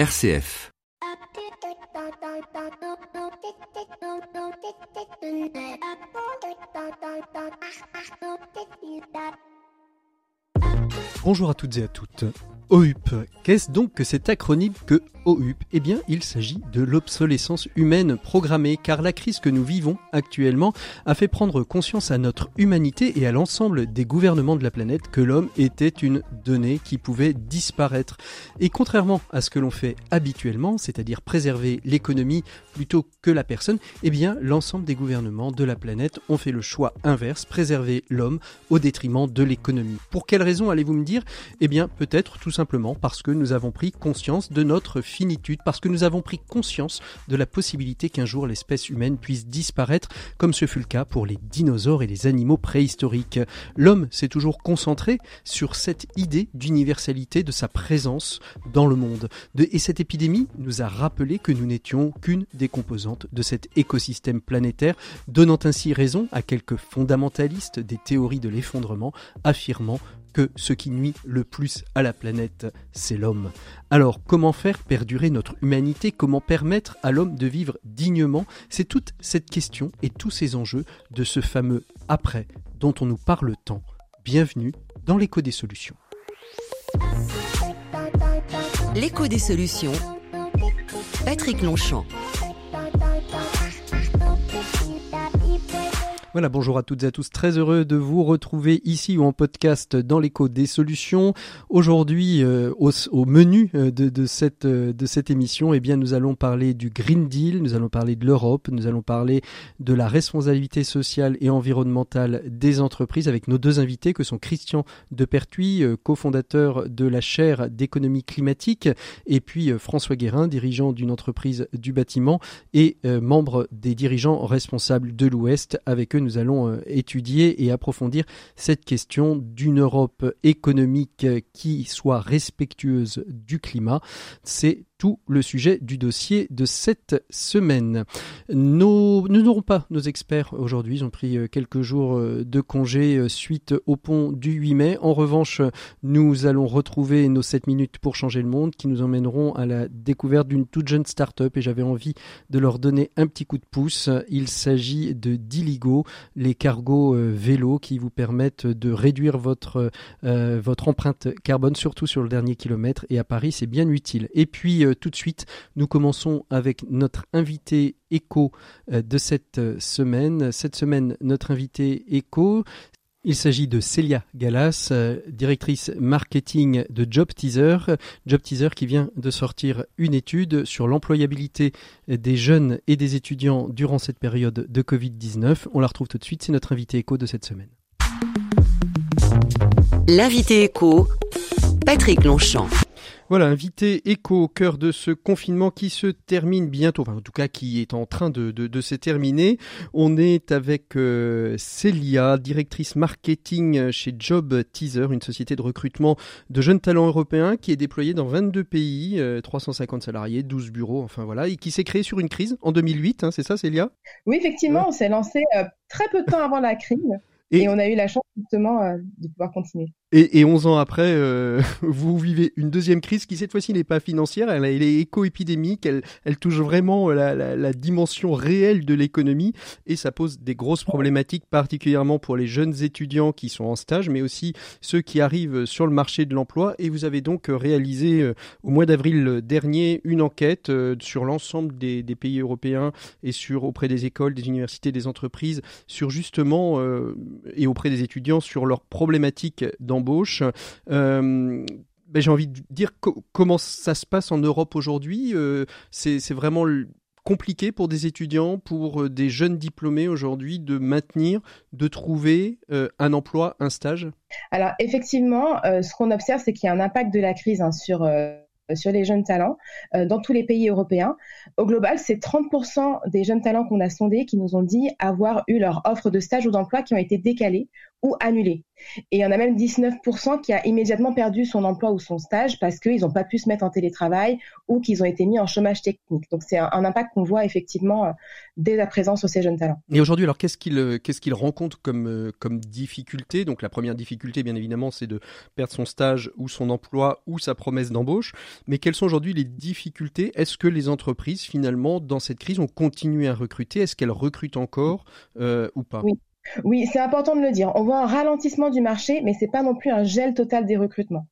RCF. Bonjour à toutes et à toutes. OUP, qu'est-ce donc que cet acronyme que OUP Eh bien, il s'agit de l'obsolescence humaine programmée, car la crise que nous vivons actuellement a fait prendre conscience à notre humanité et à l'ensemble des gouvernements de la planète que l'homme était une donnée qui pouvait disparaître. Et contrairement à ce que l'on fait habituellement, c'est-à-dire préserver l'économie plutôt que la personne, eh bien, l'ensemble des gouvernements de la planète ont fait le choix inverse, préserver l'homme au détriment de l'économie. Pour quelle raison allez-vous me dire? Eh bien, peut-être tout simplement parce que nous avons pris conscience de notre finitude, parce que nous avons pris conscience de la possibilité qu'un jour l'espèce humaine puisse disparaître, comme ce fut le cas pour les dinosaures et les animaux préhistoriques. L'homme s'est toujours concentré sur cette idée d'universalité de sa présence dans le monde. et cette épidémie nous a rappelé que nous n'étions qu'une des composantes de cet écosystème planétaire, donnant ainsi raison à quelques fondamentalistes des théories de l'effondrement, affirmant que ce qui nuit le plus à la planète, c'est l'homme. Alors, comment faire perdurer notre humanité? Comment permettre à l'homme de vivre dignement? C'est toute cette question et tous ces enjeux de ce fameux après dont on nous parle tant. Bienvenue dans l'écho des solutions. L'écho des solutions. Patrick Longchamp. Voilà, bonjour à toutes et à tous. Très heureux de vous retrouver ici ou en podcast dans l'écho des solutions. Aujourd'hui, euh, au, menu euh, de, cette, euh, de cette émission, eh bien, nous allons parler du Green Deal, nous allons parler de l'Europe, nous allons parler de la responsabilité sociale et environnementale des entreprises avec nos deux invités que sont Christian Depertuis, cofondateur de la chaire d'économie climatique, et puis François Guérin, dirigeant d'une entreprise du bâtiment et membre des dirigeants responsables de l'Ouest avec eux nous allons euh, étudier et approfondir cette question d'une Europe économique qui soit respectueuse du climat. C'est tout le sujet du dossier de cette semaine. nous n'aurons pas nos experts aujourd'hui, ils ont pris euh, quelques jours euh, de congé euh, suite au pont du 8 mai. En revanche, nous allons retrouver nos 7 minutes pour changer le monde qui nous emmèneront à la découverte d'une toute jeune start-up et j'avais envie de leur donner un petit coup de pouce. Il s'agit de Diligo, les cargos vélos qui vous permettent de réduire votre, votre empreinte carbone, surtout sur le dernier kilomètre et à Paris c'est bien utile. Et puis tout de suite, nous commençons avec notre invité écho euh, de cette euh, semaine. Cette semaine, notre invité écho, il s'agit de Célia Galas, directrice marketing de Job Teaser. Job Teaser qui vient de sortir une étude sur l'employabilité des jeunes et des étudiants durant cette période de Covid-19. On la retrouve tout de suite, c'est notre invité écho de cette semaine. L'invité écho, Patrick Longchamp. Voilà, invité écho au cœur de ce confinement qui se termine bientôt, enfin en tout cas qui est en train de, de, se terminer. On est avec euh, Célia, directrice marketing chez Job Teaser, une société de recrutement de jeunes talents européens qui est déployée dans 22 pays, 350 euh, salariés, 12 bureaux, enfin voilà, et qui s'est créée sur une crise en 2008, hein, c'est ça Célia? Oui, effectivement, on s'est lancé euh, très peu de temps avant la crise. Et, on a eu la chance justement de pouvoir continuer. Et, et 11 ans après, euh, vous vivez une deuxième crise qui cette fois-ci n'est pas financière, elle, est éco-épidémique, elle, elle, touche vraiment la, la, la dimension réelle de l'économie. Et ça pose des grosses problématiques, particulièrement pour les jeunes étudiants qui sont en stage, mais aussi ceux qui arrivent sur le marché de l'emploi. Et vous avez donc réalisé euh, au mois d'avril dernier une enquête euh, sur l'ensemble des, des, pays européens et sur auprès des écoles, des universités, des entreprises, sur justement et auprès des étudiants sur leurs problématiques dans euh, ben, j'ai envie de dire comment ça se passe en Europe aujourd'hui. Euh, c'est vraiment compliqué pour des étudiants, pour euh, des jeunes diplômés aujourd'hui de maintenir, de trouver un emploi, un stage? Alors effectivement, ce qu'on observe, c'est qu'il y a un impact de la crise hein, sur sur les jeunes talents dans tous les pays européens. Au global, c'est 30% des jeunes talents qu'on a sondés qui nous ont dit avoir eu leur offre de stage ou d'emploi qui ont été décalées ou annulé. Et il y en a même 19% qui a immédiatement perdu son emploi ou son stage parce qu'ils n'ont pas pu se mettre en télétravail ou qu'ils ont été mis en chômage technique. Donc c'est un, impact qu'on voit effectivement euh, dès la présence sur ces jeunes talents. Et aujourd'hui, alors qu'est-ce qu'ils euh, qu'est-ce qu'ils rencontrent comme euh, comme difficulté? Donc la première difficulté, bien évidemment, c'est de perdre son stage ou son emploi ou sa promesse d'embauche. Mais quelles sont aujourd'hui les difficultés? Est-ce que les entreprises finalement dans cette crise ont continué à recruter? Est-ce qu'elles recrutent encore ou pas? Oui. Oui, c'est important de le dire. On voit un ralentissement du marché, mais ce n'est pas non plus un gel total des recrutements.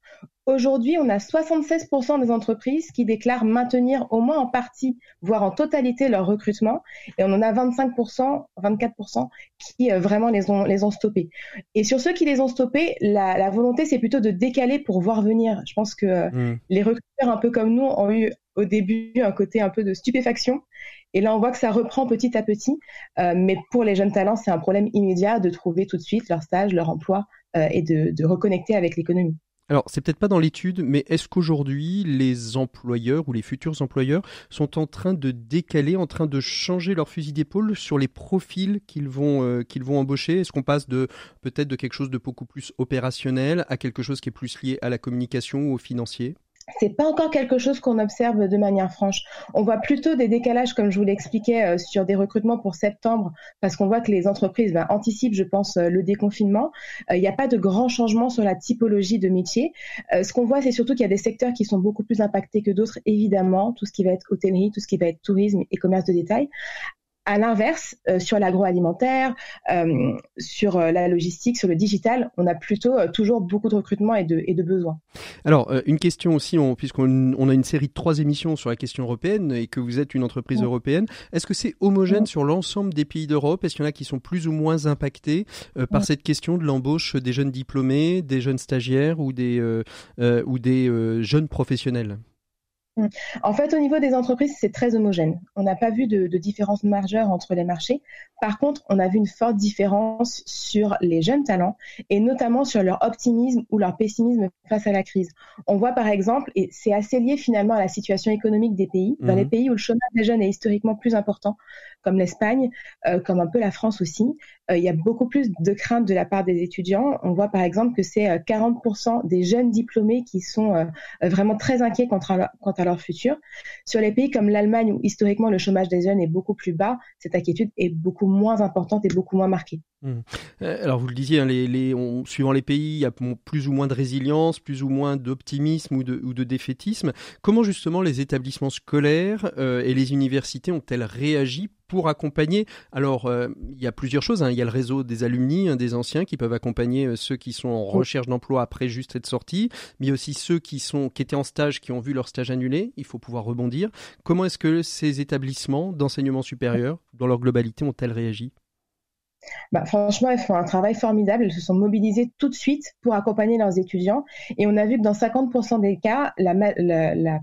Aujourd'hui, on a 76% des entreprises qui déclarent maintenir au moins en partie, voire en totalité leur recrutement, et on en a 25%, 24% qui euh, vraiment les ont, les ont stoppés. Et sur ceux qui les ont stoppés, la, volonté, c'est plutôt de décaler pour voir venir. Je pense que euh, mmh. les recruteurs, un peu comme nous, ont eu au début un côté un peu de stupéfaction. Et là, on voit que ça reprend petit à petit. Euh, mais pour les jeunes talents, c'est un problème immédiat de trouver tout de suite leur stage, leur emploi euh, et de, reconnecter avec l'économie. Alors, c'est peut-être pas dans l'étude, mais est-ce qu'aujourd'hui, les employeurs ou les futurs employeurs sont en train de décaler, en train de changer leur fusil d'épaule sur les profils qu'ils vont, euh, qu'ils vont embaucher? Est-ce qu'on passe de peut-être de quelque chose de beaucoup plus opérationnel à quelque chose qui est plus lié à la communication ou au financier? C'est pas encore quelque chose qu'on observe de manière franche. On voit plutôt des décalages, comme je vous l'expliquais, euh, sur des recrutements pour septembre, parce qu'on voit que les entreprises ben, anticipent, je pense, euh, le déconfinement. Euh, il n'y a pas de grands changements sur la typologie de métier. ce qu'on voit, c'est surtout qu'il y a des secteurs qui sont beaucoup plus impactés que d'autres, évidemment, tout ce qui va être hôtellerie, tout ce qui va être tourisme et commerce de détail. À l'inverse, euh, sur l'agroalimentaire, euh, sur euh, la logistique, sur le digital, on a plutôt toujours beaucoup de recrutement et de, et de besoins. Alors, une question aussi, puisqu'on on a une série de trois émissions sur la question européenne et que vous êtes une entreprise européenne, est-ce que c'est homogène sur l'ensemble des pays d'Europe? Est-ce qu'il y en a qui sont plus ou moins impactés par cette question de l'embauche des jeunes diplômés, des jeunes stagiaires ou des, ou des jeunes professionnels? En fait, au niveau des entreprises, c'est très homogène. On n'a pas vu de, de, différence majeure entre les marchés. Par contre, on a vu une forte différence sur les jeunes talents et notamment sur leur optimisme ou leur pessimisme face à la crise. On voit par exemple, et c'est assez lié finalement à la situation économique des pays, dans les mhm. pays où le chômage des jeunes est historiquement plus important, comme l'Espagne, euh, comme un peu la France aussi, euh, il y a beaucoup plus de craintes de la part des étudiants. On voit par exemple que c'est 40% euh, des jeunes diplômés qui sont vraiment très inquiets quant à, quant à leur futur. Sur les pays comme l'Allemagne, où historiquement le chômage des jeunes est beaucoup plus bas, cette inquiétude est beaucoup moins importante et beaucoup moins marquée. Mmh. Alors vous le disiez, hein, les, suivant les pays, il y a plus ou moins de résilience, plus ou moins d'optimisme ou de, ou de, défaitisme. Comment justement les établissements scolaires et les universités ont-elles réagi pour accompagner. Alors, euh, il y a plusieurs choses. Hein. Il y a le réseau des alumni, hein, des anciens, qui peuvent accompagner euh, ceux qui sont en recherche d'emploi après juste être sortis, mais aussi ceux qui, sont, qui étaient en stage, qui ont vu leur stage annulé. Il faut pouvoir rebondir. Comment est-ce que ces établissements d'enseignement supérieur, dans leur globalité, ont-elles réagi? Bah, franchement, elles font un travail formidable. Elles se sont mobilisées tout de suite pour accompagner leurs étudiants. Et on a vu que dans 50% des cas, la,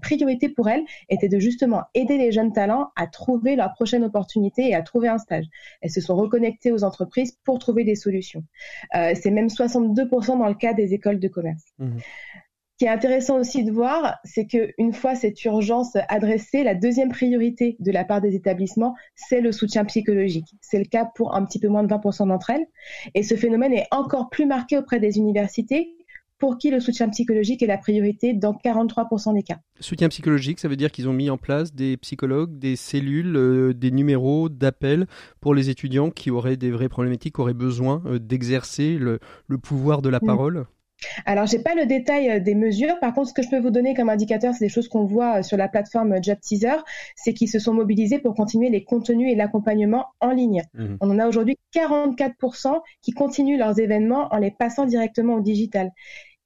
priorité pour elles était de justement aider les jeunes talents à trouver leur prochaine opportunité et à trouver un stage. Elles se sont reconnectées aux entreprises pour trouver des solutions. Euh, c'est même 62% dans le cas des écoles de commerce. Mmh. Ce qui est intéressant aussi de voir, c'est qu'une fois cette urgence adressée, la deuxième priorité de la part des établissements, c'est le soutien psychologique. C'est le cas pour un petit peu moins de 20% d'entre elles. Et ce phénomène est encore plus marqué auprès des universités pour qui le soutien psychologique est la priorité dans 43% des cas. Soutien psychologique, ça veut dire qu'ils ont mis en place des psychologues, des cellules, euh, des numéros d'appel pour les étudiants qui auraient des vraies problématiques, qui auraient besoin euh, d'exercer le, pouvoir de la mm. parole? Alors, j'ai pas le détail euh, des mesures. Par contre, ce que je peux vous donner comme indicateur, c'est des choses qu'on voit euh, sur la plateforme euh, Job Teaser, c'est qu'ils se sont mobilisés pour continuer les contenus et l'accompagnement en ligne. Mmh. On en a aujourd'hui 44% qui continuent leurs événements en les passant directement au digital.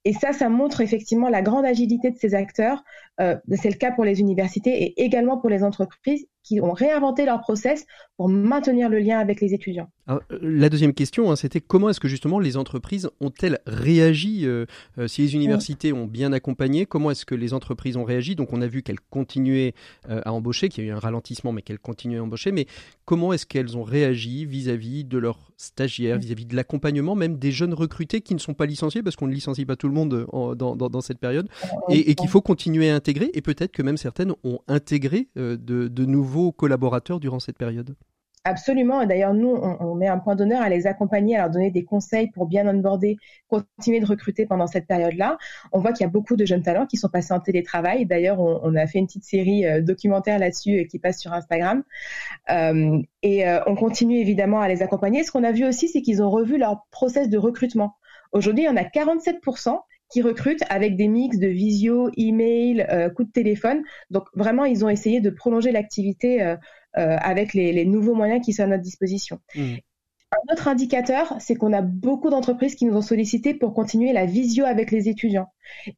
Et ça, ça montre effectivement la grande agilité de ces acteurs. c'est le cas pour les universités et également pour les entreprises qui ont réinventé leur process pour maintenir le lien avec les étudiants. Euh, la deuxième question, hein, c'était comment est-ce que justement les entreprises ont-elles réagi euh, euh, Si les universités ont bien accompagné, comment est-ce que les entreprises ont réagi? Donc on a vu qu'elles continuaient à embaucher, qu'il y a eu un ralentissement, mais qu'elles continuaient à embaucher. Mais comment est-ce qu'elles ont réagi vis-à-vis de leurs stagiaires, vis-à-vis de l'accompagnement, même des jeunes recrutés qui ne sont pas licenciés, parce qu'on ne licencie pas tout le monde dans, cette période, et, qu'il faut continuer à intégrer, et peut-être que même certaines ont intégré de, de nouveaux collaborateurs durant cette période? Absolument. Et d'ailleurs, nous, on, met un point d'honneur à les accompagner, à leur donner des conseils pour bien onboarder, continuer de recruter pendant cette période-là. On voit qu'il y a beaucoup de jeunes talents qui sont passés en télétravail. D'ailleurs, on, a fait une petite série euh, documentaire là-dessus euh, qui passe sur Instagram. Euh, et on continue évidemment à les accompagner. Ce qu'on a vu aussi, c'est qu'ils ont revu leur process de recrutement. Aujourd'hui, il y en a 47% qui recrutent avec des mix de visio, email, euh, coup de téléphone. Donc vraiment, ils ont essayé de prolonger l'activité euh, avec les, nouveaux moyens qui sont à notre disposition. Mmh. Un autre indicateur, c'est qu'on a beaucoup d'entreprises qui nous ont sollicité pour continuer la visio avec les étudiants.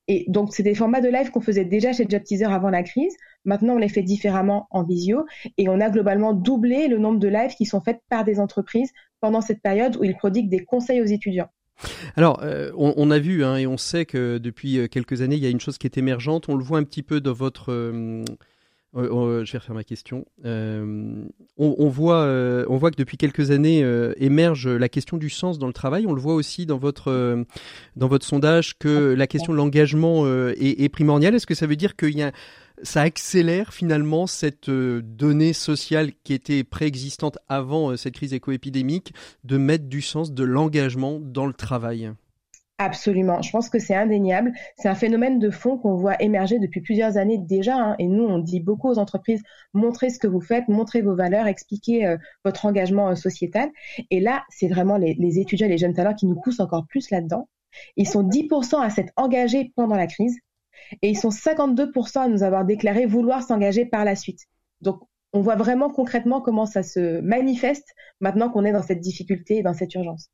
Et donc, c'est des formats de live qu'on faisait déjà chez Job Teaser avant la crise. Maintenant, on les fait différemment en visio et on a globalement doublé le nombre de lives qui sont faits par des entreprises pendant cette période où ils prodiguent des conseils aux étudiants. Alors, euh, on, a vu hein, et on sait que depuis euh, quelques années, il y a une chose qui est émergente. On le voit un petit peu dans votre je vais refaire ma question. Euh, on, voit, euh, que depuis quelques années euh, émerge la question du sens dans le travail. On le voit aussi dans votre, dans votre sondage que la question de l'engagement est, primordiale. Est-ce que ça veut dire que y a, ça accélère finalement cette donnée sociale qui était préexistante avant cette crise éco-épidémique de mettre du sens, de l'engagement dans le travail? Absolument. Je pense que c'est indéniable. C'est un phénomène de fond qu'on voit émerger depuis plusieurs années déjà. Hein. Et nous, on dit beaucoup aux entreprises, montrez ce que vous faites, montrez vos valeurs, expliquez euh, votre engagement euh, sociétal. Et là, c'est vraiment les, les, étudiants les jeunes talents qui nous poussent encore plus là-dedans. Ils sont 10% à s'être engagés pendant la crise et ils sont 52% à nous avoir déclaré vouloir s'engager par la suite. Donc, on voit vraiment concrètement comment ça se manifeste maintenant qu'on est dans cette difficulté et dans cette urgence.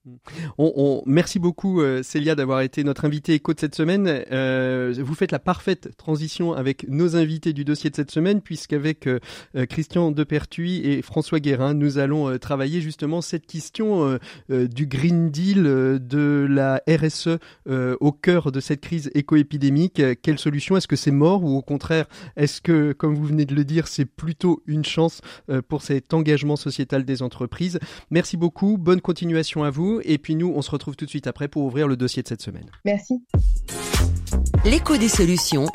On, merci beaucoup euh, Célia d'avoir été notre invitée éco de cette semaine. Euh, vous faites la parfaite transition avec nos invités du dossier de cette semaine puisqu'avec euh, Christian Depertuis et François Guérin, nous allons travailler justement cette question du Green Deal, de la RSE au cœur de cette crise éco-épidémique. Quelle solution? Est-ce que c'est mort ou au contraire, est-ce que, comme vous venez de le dire, c'est plutôt une chance euh, pour cet engagement sociétal des entreprises. Merci beaucoup, bonne continuation à vous. Et puis nous, on se retrouve tout de suite après pour ouvrir le dossier de cette semaine. Merci. L'écho des solutions.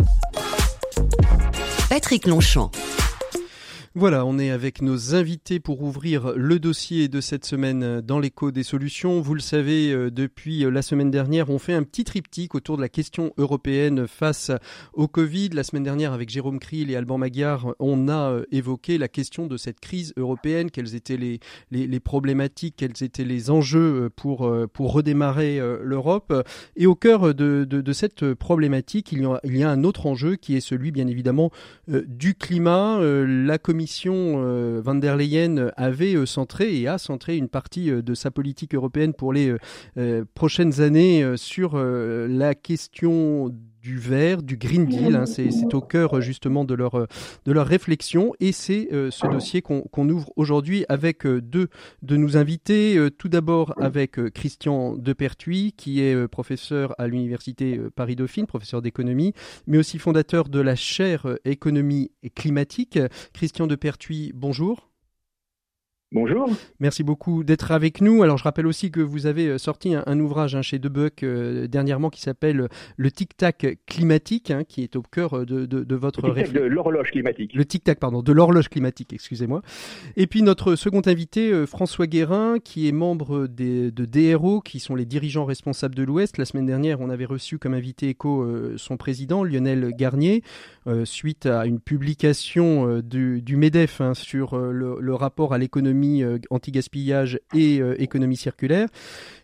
Patrick Longchamp. Voilà, on est avec nos invités pour ouvrir le dossier de cette semaine dans l'écho des solutions. Vous le savez, euh, depuis euh, la semaine dernière, on fait un petit triptyque autour de la question européenne face au Covid. La semaine dernière, avec Jérôme Kriel et Alban Maguard, on a euh, évoqué la question de cette crise européenne, quelles étaient les, problématiques, quels étaient les enjeux pour, redémarrer l'Europe. Et au cœur de, cette problématique, il y, a, il y, a, un autre enjeu qui est celui, bien évidemment, du climat. La commission commission euh, van der Leyen avait euh, centré et a centré une partie euh, de sa politique européenne pour les prochaines années sur la question du vert, du Green Deal. Hein. c'est au cœur justement de leur, de leur réflexion et c'est ce dossier qu'on ouvre aujourd'hui avec deux de nos invités. tout d'abord avec Christian Depertuis qui est professeur à l'université Paris-Dauphine, professeur d'économie, mais aussi fondateur de la chaire économie climatique. Christian Depertuis, bonjour. Bonjour. Merci beaucoup d'être avec nous. Alors je rappelle aussi que vous avez euh, sorti un, ouvrage hein, chez Debuck euh, dernièrement qui s'appelle euh, Le tic-tac climatique, hein, qui est au cœur de, de, votre réflexion. de l'horloge climatique. Le tic-tac, pardon, de l'horloge climatique, excusez-moi. Et puis notre second invité, François Guérin, qui est membre des, de DRO, qui sont les dirigeants responsables de l'Ouest. La semaine dernière, on avait reçu comme invité éco son président, Lionel Garnier, suite à une publication du, du, MEDEF hein, sur le, le rapport à l'économie euh, anti-gaspillage et euh, économie circulaire,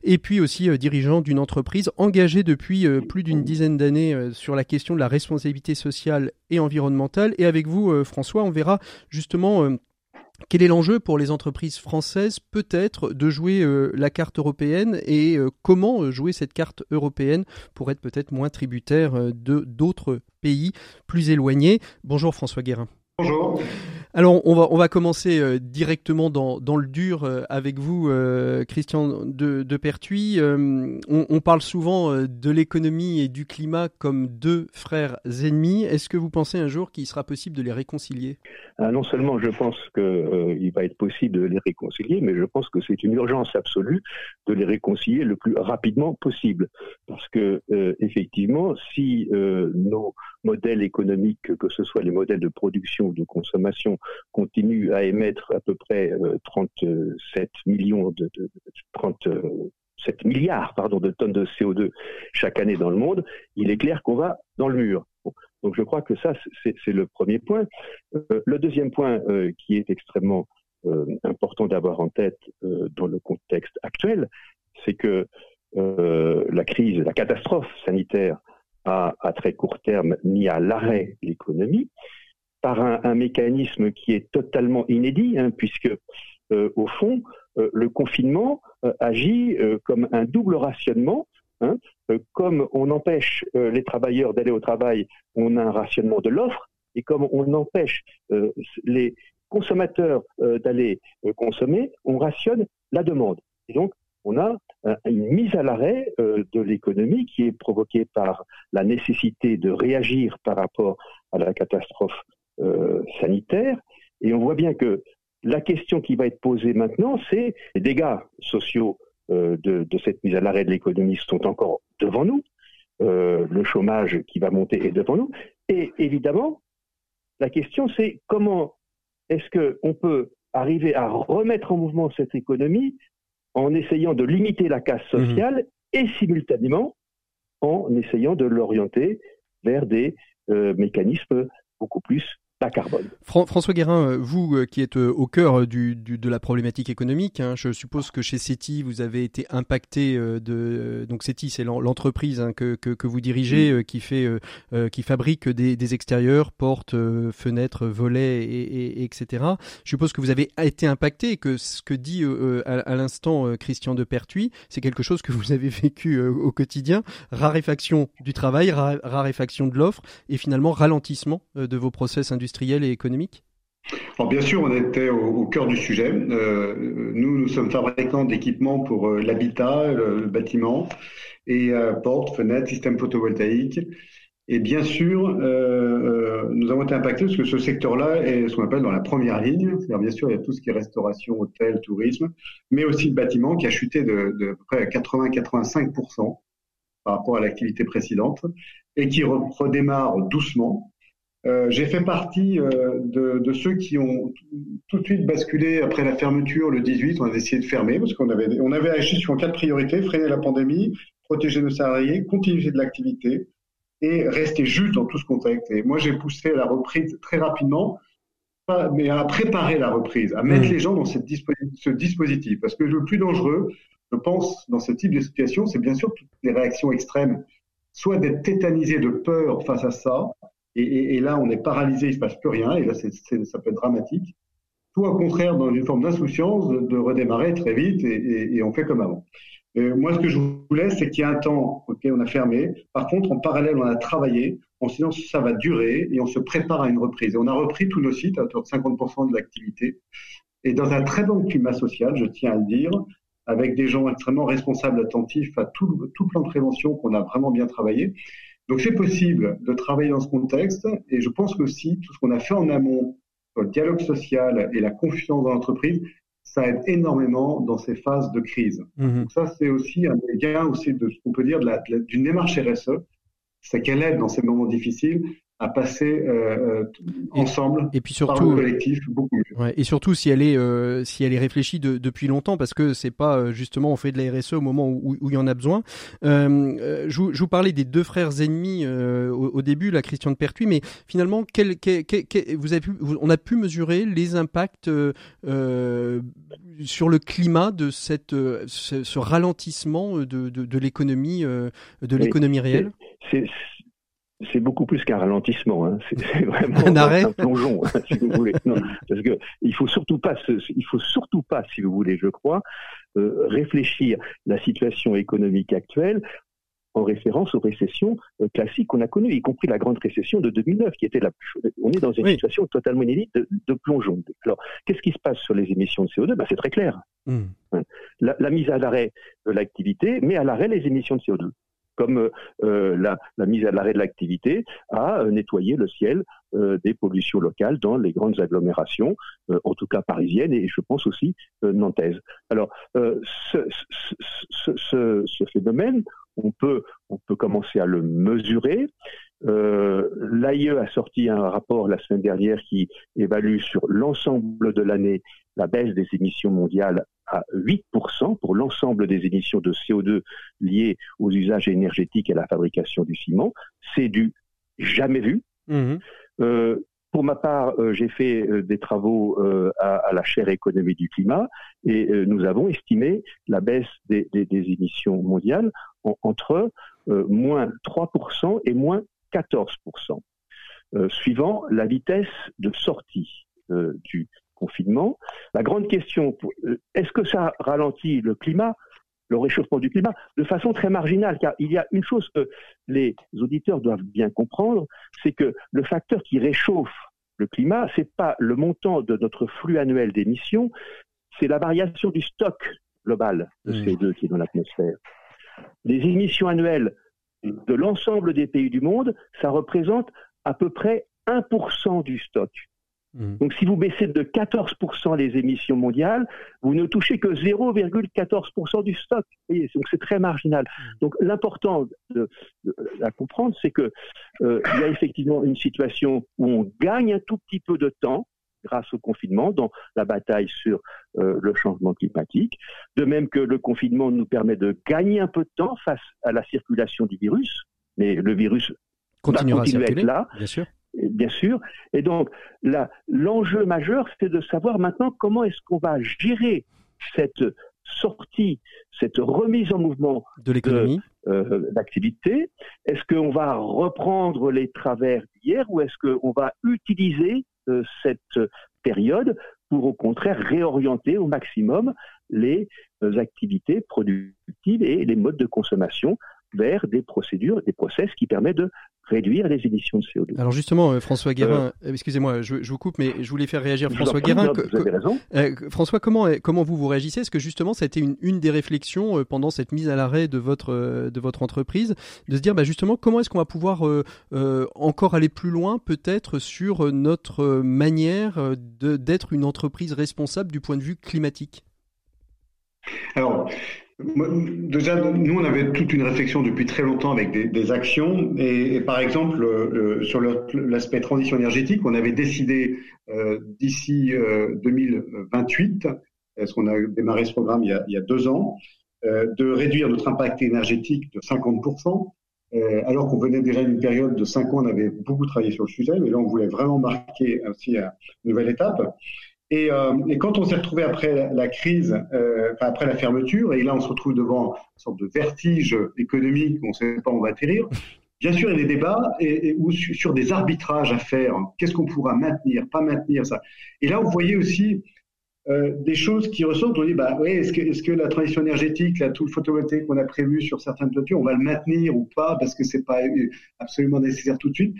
et puis aussi euh, dirigeant d'une entreprise engagée depuis plus d'une dizaine d'années sur la question de la responsabilité sociale et environnementale. Et avec vous, François, on verra justement quel est l'enjeu pour les entreprises françaises peut-être de jouer la carte européenne et comment jouer cette carte européenne pour être peut-être moins tributaire de d'autres pays plus éloignés Bonjour François Guérin. Bonjour. Alors, on va, commencer euh, directement dans, le dur euh, avec vous, euh, Christian de, de Pertuis. On, on, parle souvent de l'économie et du climat comme deux frères ennemis. Est-ce que vous pensez un jour qu'il sera possible de les réconcilier? Ah, Non seulement je pense qu'il va être possible de les réconcilier, mais je pense que c'est une urgence absolue de les réconcilier le plus rapidement possible. Parce que, effectivement, si nos modèles économiques, que ce soit les modèles de production ou de consommation, continue à émettre à peu près 37 millions de, de, 37 milliards de tonnes de CO2 chaque année dans le monde, il est clair qu'on va dans le mur. Donc je crois que ça, c'est le premier point. le deuxième point qui est extrêmement important d'avoir en tête dans le contexte actuel, c'est que la crise, la catastrophe sanitaire a à très court terme mis à l'arrêt l'économie par un, mécanisme qui est totalement inédit, hein, puisque euh, au fond, euh, le confinement euh, agit comme un double rationnement. Hein, comme on empêche les travailleurs d'aller au travail, on a un rationnement de l'offre, et comme on empêche les consommateurs d'aller consommer, on rationne la demande. Et donc, on a une mise à l'arrêt de l'économie qui est provoquée par la nécessité de réagir par rapport à la catastrophe euh, sanitaire. Et on voit bien que la question qui va être posée maintenant, c'est les dégâts sociaux euh, de, cette mise à l'arrêt de l'économie sont encore devant nous. Euh, le chômage qui va monter est devant nous. Et évidemment, la question c'est comment est-ce qu'on peut arriver à remettre en mouvement cette économie en essayant de limiter la casse mmh sociale et simultanément en essayant de l'orienter vers des mécanismes beaucoup plus carbone. François Guérin, euh, vous euh, qui êtes euh, au cœur du, de la problématique économique, hein, je suppose que chez CETI, vous avez été impacté de... Donc CETI, c'est l'entreprise hein, que, que, vous dirigez, qui, fait, qui fabrique des, extérieurs, portes, fenêtres, volets, et, etc. Je suppose que vous avez été impacté et que ce que dit à, l'instant Christian de Pertuis, c'est quelque chose que vous avez vécu au quotidien. Raréfaction du travail, raréfaction de l'offre et finalement ralentissement de vos process industriels et économique alors bien sûr, on était au, cœur du sujet. Euh, nous, nous sommes fabricants d'équipements pour euh, l'habitat, le, bâtiment, et euh, portes, fenêtres, systèmes photovoltaïques. Et bien sûr, nous avons été impactés parce que ce secteur-là est ce qu'on appelle dans la première ligne. C'est-à-dire, bien sûr, il y a tout ce qui est restauration, hôtel, tourisme, mais aussi le bâtiment qui a chuté de, de à près 80-85% par rapport à l'activité précédente et qui redémarre doucement euh, j'ai fait partie euh, de, de, ceux qui ont tout de suite basculé après la fermeture le 18. On a décidé de fermer parce qu'on avait, on avait agi sur quatre priorités freiner la pandémie, protéger nos salariés, continuer de l'activité et rester juste dans tout ce contexte. Et moi, j'ai poussé la reprise très rapidement, mais à préparer la reprise, à mettre mmh. les gens dans cette ce dispositif. Parce que le plus dangereux, je pense, dans ce type de situation, c'est bien sûr toutes les réactions extrêmes, soit d'être tétanisé de peur face à ça, et, là on est paralysé, il ne se passe plus rien, et là ça peut être dramatique. Soit au contraire, dans une forme d'insouciance, de, redémarrer très vite et, on fait comme avant. moi, ce que je voulais, c'est qu'il y ait un temps, ok, on a fermé. Par contre, en parallèle, on a travaillé en ça va durer et on se prépare à une reprise. Et on a repris tous nos sites à hauteur de 50% de l'activité. Et dans un très bon climat social, je tiens à le dire, avec des gens extrêmement responsables, attentifs à tout, tout plan de prévention qu'on a vraiment bien travaillé. Donc c'est possible de travailler dans ce contexte et je pense que aussi tout ce qu'on a fait en amont sur le dialogue social et la confiance dans l'entreprise, ça aide énormément dans ces phases de crise. Mhm. Donc ça c'est aussi un des gains aussi de ce qu'on peut dire d'une démarche RSE, c'est qu'elle aide dans ces moments difficiles à passer euh, euh, ensemble et puis surtout collectif beaucoup mieux. Ouais, et surtout si elle est euh, si elle est réfléchie de, depuis longtemps parce que c'est pas justement on fait de la RSE au moment où, où il y en a besoin. Euh, je, vous, je, vous parlais des deux frères ennemis au, au, début, la Christian de Pertuis, mais finalement quel, quel, quel, vous avez pu, on a pu mesurer les impacts sur le climat de cette ce, ce ralentissement de, de, de l'économie de l'économie réelle? C'est beaucoup plus qu'un ralentissement. Hein. C'est vraiment un, arrêt. un plongeon, hein, si vous voulez. Non, parce que il faut surtout pas, il faut surtout pas, si vous voulez, je crois, euh, réfléchir la situation économique actuelle en référence aux récessions euh, classiques qu'on a connues, y compris la grande récession de 2009, qui était la plus... On est dans une situation totalement inédite de, plongeon. Alors, qu'est-ce qui se passe sur les émissions de CO2 ben, C'est très clair. Hmm. Hein. La, la, mise à l'arrêt de l'activité met à l'arrêt les émissions de CO2 comme euh, la, mise à l'arrêt de l'activité, à euh, nettoyer le ciel euh, des pollutions locales dans les grandes agglomérations, en tout cas parisiennes et je pense aussi nantaises. Alors, ce, phénomène, on peut, on peut commencer à le mesurer. Euh, L'AIE a sorti un rapport la semaine dernière qui évalue sur l'ensemble de l'année la baisse des émissions mondiales à 8% pour l'ensemble des émissions de CO2 liées aux usages énergétiques et à la fabrication du ciment. C'est du jamais vu. Mmh. Euh, pour ma part, euh, j'ai fait euh, des travaux euh, à, à, la chaire économie du climat et nous avons estimé la baisse des, des, des émissions mondiales en, entre moins 3% et moins 14%, suivant la vitesse de sortie du confinement. La grande question, est-ce que ça ralentit le climat le réchauffement du climat? De façon très marginale, car il y a une chose que les auditeurs doivent bien comprendre, c'est que le facteur qui réchauffe le climat, c'est pas le montant de notre flux annuel d'émissions, c'est la variation du stock global de CO2 qui est dans l'atmosphère. Les émissions annuelles de l'ensemble des pays du monde, ça représente à peu près 1% du stock. Mmh. Donc si vous baissez de 14% les émissions mondiales, vous ne touchez que 0,14% du stock. Donc c'est très marginal. Mmh. Donc l'important à comprendre, c'est que euh, y a effectivement une situation où on gagne un tout petit peu de temps grâce au confinement dans la bataille sur euh, le changement climatique. De même que le confinement nous permet de gagner un peu de temps face à la circulation du virus, mais le virus continuera va continuer à, être là. Bien sûr bien sûr. Et donc, l'enjeu majeur, c'est de savoir maintenant comment est-ce qu'on va gérer cette sortie, cette remise en mouvement de l'économie euh, d'activité. Est-ce qu'on va reprendre les travers d'hier ou est-ce qu'on va utiliser euh, cette période pour au contraire réorienter au maximum les euh, activités productives et les modes de consommation vers des procédures, des process qui permettent de réduire les émissions de CO2. Alors justement, euh, François Guérin, euh, excusez-moi, je, je, vous coupe, mais je voulais faire réagir François Guérin. vous avez raison. Euh, François, comment, comment vous vous réagissez? Est-ce que justement, ça a été une, une des réflexions pendant cette mise à l'arrêt de votre, de votre entreprise, de se dire bah, justement comment est-ce qu'on va pouvoir encore aller plus loin peut-être sur notre manière d'être une entreprise responsable du point de vue climatique? Alors, Déjà, nous, on avait toute une réflexion depuis très longtemps avec des, actions. Et, par exemple, euh, sur l'aspect transition énergétique, on avait décidé euh, d'ici 2028, euh, parce qu'on a démarré ce programme il y a, deux ans, de réduire notre impact énergétique de 50%. alors qu'on venait déjà d'une période de cinq ans, on avait beaucoup travaillé sur le sujet, mais là, on voulait vraiment marquer aussi une nouvelle étape. Et, euh, et, quand on s'est retrouvé après la, crise, euh, après la fermeture, et là on se retrouve devant une sorte de vertige économique, on ne sait pas où on va atterrir. Bien sûr, il y a des débats ou sur des arbitrages à faire. Qu'est-ce qu'on pourra maintenir, pas maintenir ça. Et là, vous voyez aussi euh, des choses qui ressortent. On dit, bah, oui, est-ce que, la transition énergétique, là, tout le photovoltaïque qu'on a prévu sur certaines toitures, on va le maintenir ou pas parce que c'est pas absolument nécessaire tout de suite?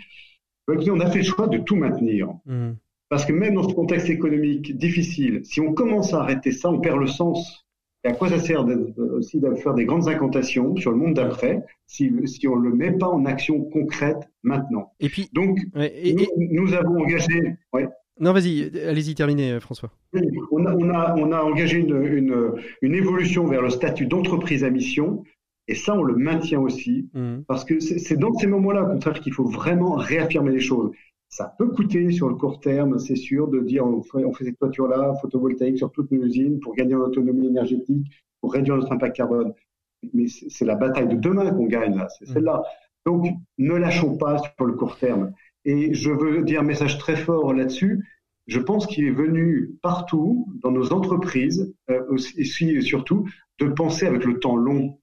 on a fait le choix de tout maintenir. Mmh. Parce que même dans ce contexte économique difficile, si on commence à arrêter ça, on perd le sens. Et à quoi ça sert aussi de faire des grandes incantations sur le monde d'après si, si on ne le met pas en action concrète maintenant? Et puis, donc, nous, avons engagé. Ouais. Non, vas-y, allez-y, terminez, François. On a, on a, on a engagé une, une, une, évolution vers le statut d'entreprise à mission. Et ça, on le maintient aussi, mmh. parce que c'est dans ces moments-là, au contraire, qu'il faut vraiment réaffirmer les choses. Ça peut coûter sur le court terme, c'est sûr, de dire on fait, on fait cette toiture-là, photovoltaïque sur toutes nos usines pour gagner en autonomie énergétique, pour réduire notre impact carbone. Mais c'est la bataille de demain qu'on gagne là, c'est mmh. celle-là. Donc, ne lâchons pas sur le court terme. Et je veux dire un message très fort là-dessus. Je pense qu'il est venu partout, dans nos entreprises, euh, aussi, et surtout, de penser avec le temps long.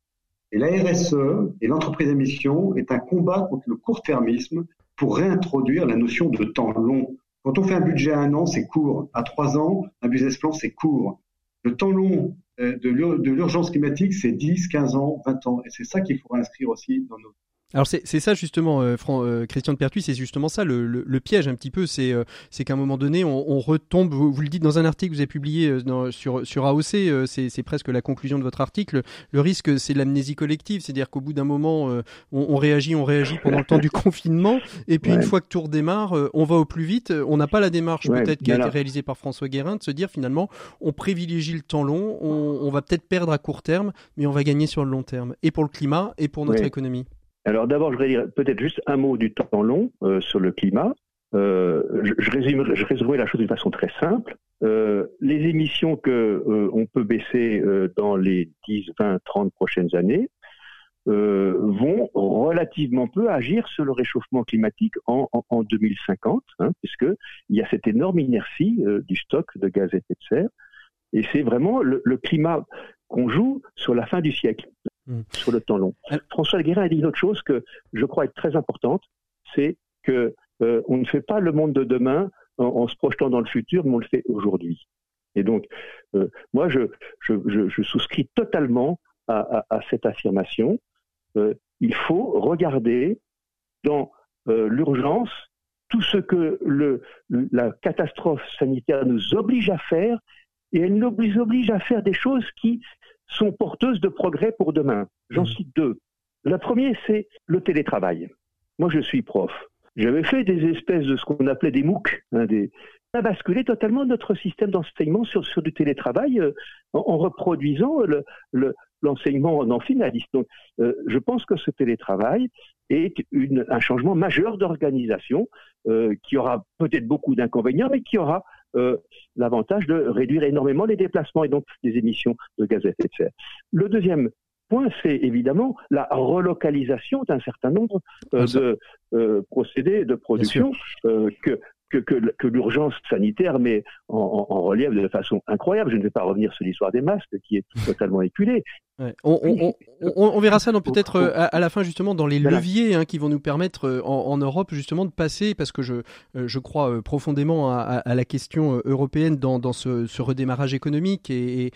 Et la RSE et l'entreprise à mission est un combat contre le court-termisme pour réintroduire la notion de temps long. Quand on fait un budget à un an, c'est court. À trois ans, un business plan, c'est court. Le temps long euh, de l'urgence climatique, c'est 10, 15 ans, 20 ans. Et c'est ça qu'il faut inscrire aussi dans nos Alors c'est ça justement, euh, euh, Christian de Pertuis, c'est justement ça le, piège un petit peu, c'est euh, c'est qu'à un moment donné on, retombe, vous, le dites dans un article que vous avez publié sur, sur AOC, c'est presque la conclusion de votre article, le risque c'est l'amnésie collective, c'est-à-dire qu'au bout d'un moment on, réagit, on réagit pendant le temps du confinement, et puis une fois que tout redémarre, on va au plus vite, on n'a pas la démarche peut-être qui a été réalisée par François Guérin de se dire finalement on privilégie le temps long, on, va peut-être perdre à court terme, mais on va gagner sur le long terme, et pour le climat, et pour notre économie. Alors d'abord, je vais dire peut-être juste un mot du temps long euh, sur le climat. Euh, je, résume, je résumerai la chose d'une façon très simple. Euh, les émissions que on peut baisser dans les 10, 20, 30 prochaines années vont relativement peu agir sur le réchauffement climatique en, en, 2050, hein, puisque il y a cette énorme inertie du stock de gaz à effet de serre, et c'est vraiment le climat qu'on joue sur la fin du siècle. Mm. sur le temps long. François Guérin a dit une autre chose que je crois être très importante, c'est que euh, on ne fait pas le monde de demain en, se projetant dans le futur, mais on le fait aujourd'hui. Et donc, euh, moi, je, je, souscris totalement à, cette affirmation. Euh, il faut regarder dans l'urgence tout ce que le, la catastrophe sanitaire nous oblige à faire, et elle nous oblige à faire des choses qui sont porteuses de progrès pour demain. J'en mmh. cite deux. La première, c'est le télétravail. Moi, je suis prof. J'avais fait des espèces de ce qu'on appelait des MOOC, hein, des... on a basculé totalement notre système d'enseignement sur, sur du télétravail euh, en, reproduisant l'enseignement le, en finaliste. Donc, euh, je pense que ce télétravail est une, un changement majeur d'organisation euh, qui aura peut-être beaucoup d'inconvénients, mais qui aura euh, l'avantage de réduire énormément les déplacements et donc les émissions de gaz à effet de serre. Le deuxième point, c'est évidemment la relocalisation d'un certain nombre euh, de euh, procédés de production que que, que, l'urgence sanitaire met en, en, relief de façon incroyable. Je ne vais pas revenir sur l'histoire des masques qui est totalement éculée. On, verra ça peut-être euh, à, la fin justement dans les leviers hein, qui vont nous permettre euh, en, Europe justement de passer parce que je, euh, je crois profondément à, la question européenne dans, dans ce, redémarrage économique. Et,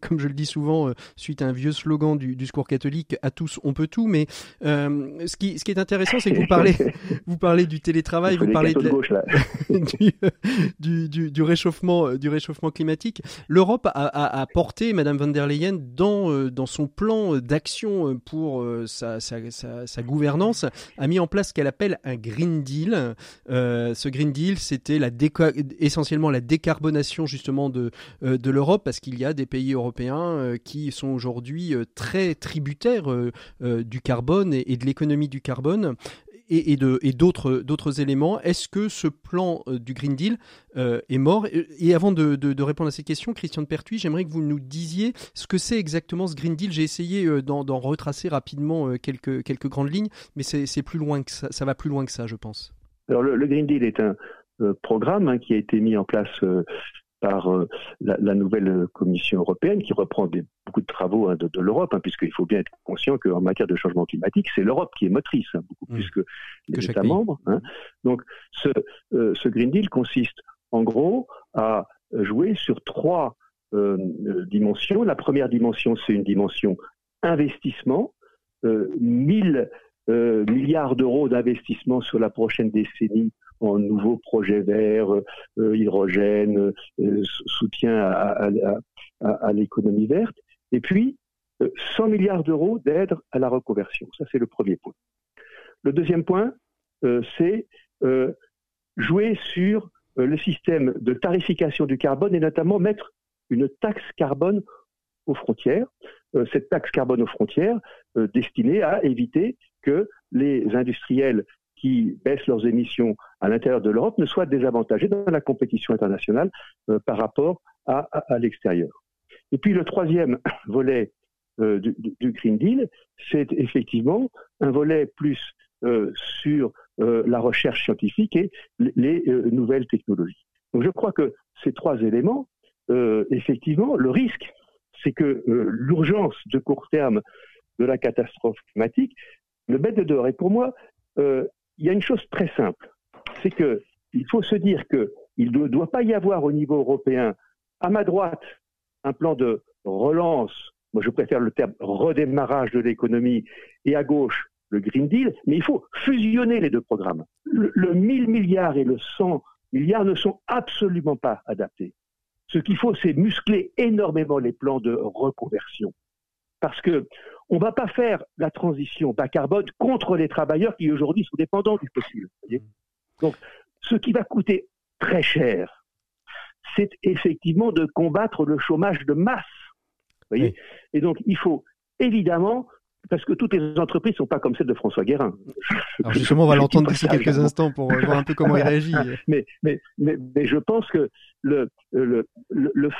comme je le dis souvent suite à un vieux slogan du, discours catholique à tous on peut tout. Mais ce, qui, ce qui est intéressant c'est que vous parlez, vous parlez du télétravail vous parlez du, du, du, réchauffement du réchauffement climatique. l'Europe a, a, porté Madame von der Leyen dans dans son plan d'action pour euh, sa, gouvernance, a mis en place ce qu'elle appelle un Green Deal. Euh, ce Green Deal, c'était essentiellement la décarbonation justement euh, de l'Europe, parce qu'il y a des pays européens qui sont aujourd'hui très tributaires du carbone et de l'économie du carbone et, d'autres éléments. Est-ce que ce plan euh, du Green Deal euh, est mort? Et, avant de, répondre à ces questions, Christian Pertuis, j'aimerais que vous nous disiez ce que c'est exactement ce Green Deal. J'ai essayé euh, d'en retracer rapidement quelques, quelques grandes lignes, mais c'est plus loin que ça, ça va plus loin que ça, je pense. Alors le, Green Deal est un programme hein, qui a été mis en place par euh, la, nouvelle Commission européenne qui reprend des, beaucoup de travaux hein, de, l'Europe, hein, puisqu'il faut bien être conscient qu'en matière de changement climatique, c'est l'Europe qui est motrice, hein, beaucoup mmh. plus que les États membres. Donc ce, euh, ce, Green Deal consiste en gros à jouer sur trois euh, dimensions. La première dimension, c'est une dimension investissement. 1000 milliards d'euros d'investissement sur la prochaine décennie en nouveaux projets verts, euh, hydrogène, euh, soutien à, l'économie verte, et puis 100 euh, milliards d'euros d'aide à la reconversion. Ça, c'est le premier point. Le deuxième point, c'est jouer sur le système de tarification du carbone et notamment mettre une taxe carbone aux frontières. cette taxe carbone aux frontières destinée à éviter que les industriels qui baissent leurs émissions à l'intérieur de l'Europe ne soient désavantagés dans la compétition internationale euh, par rapport à, l'extérieur. Et puis le troisième volet euh, du, Green Deal, c'est effectivement un volet plus euh, sur la recherche scientifique et les, nouvelles technologies. Donc je crois que ces trois éléments, effectivement, le risque, c'est que l'urgence de court terme de la catastrophe climatique le bête de dehors. Et pour moi, il y a une chose très simple, c'est que il faut se dire qu'il ne doit pas y avoir au niveau européen, à ma droite, un plan de relance, moi je préfère le terme redémarrage de l'économie, et à gauche, le Green Deal, mais il faut fusionner les deux programmes. Le, le 1000 milliards et le 100 milliards ne sont absolument pas adaptés. Ce qu'il faut, c'est muscler énormément les plans de reconversion. Parce que on ne va pas faire la transition bas carbone contre les travailleurs qui aujourd'hui sont dépendants du fossile. Donc, ce qui va coûter très cher, c'est effectivement de combattre le chômage de masse. Voyez Et donc, il faut évidemment parce que toutes les entreprises ne sont pas comme celles de François Guérin. Alors justement, on va l'entendre d'ici quelques instants pour voir un peu comment il réagit. Mais, mais, mais, mais, je pense que le, le, le,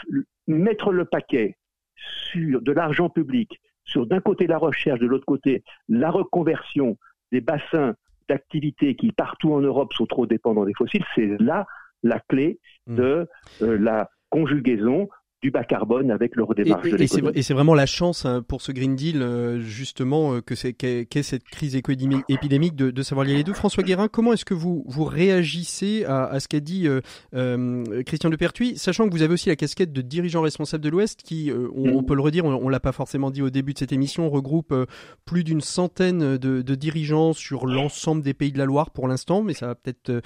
mettre le paquet sur de l'argent public, sur d'un côté la recherche, de l'autre côté la reconversion des bassins d'activité qui partout en Europe sont trop dépendants des fossiles, c'est là la clé hmm. de euh, la conjugaison du bas carbone avec le redémarrage et, de Et c'est vraiment la chance hein, pour ce Green Deal, euh, justement, euh, que c'est qu'est cette crise épidémique de, de, savoir lier les deux. François Guérin, comment est-ce que vous, vous réagissez à, à ce qu'a dit euh, euh, Christian Depertuis, sachant que vous avez aussi la casquette de dirigeant responsable de l'Ouest, qui, on, on, peut le redire, on, on l'a pas forcément dit au début de cette émission, regroupe plus d'une centaine de, de, dirigeants sur l'ensemble des pays de la Loire pour l'instant, mais ça va peut-être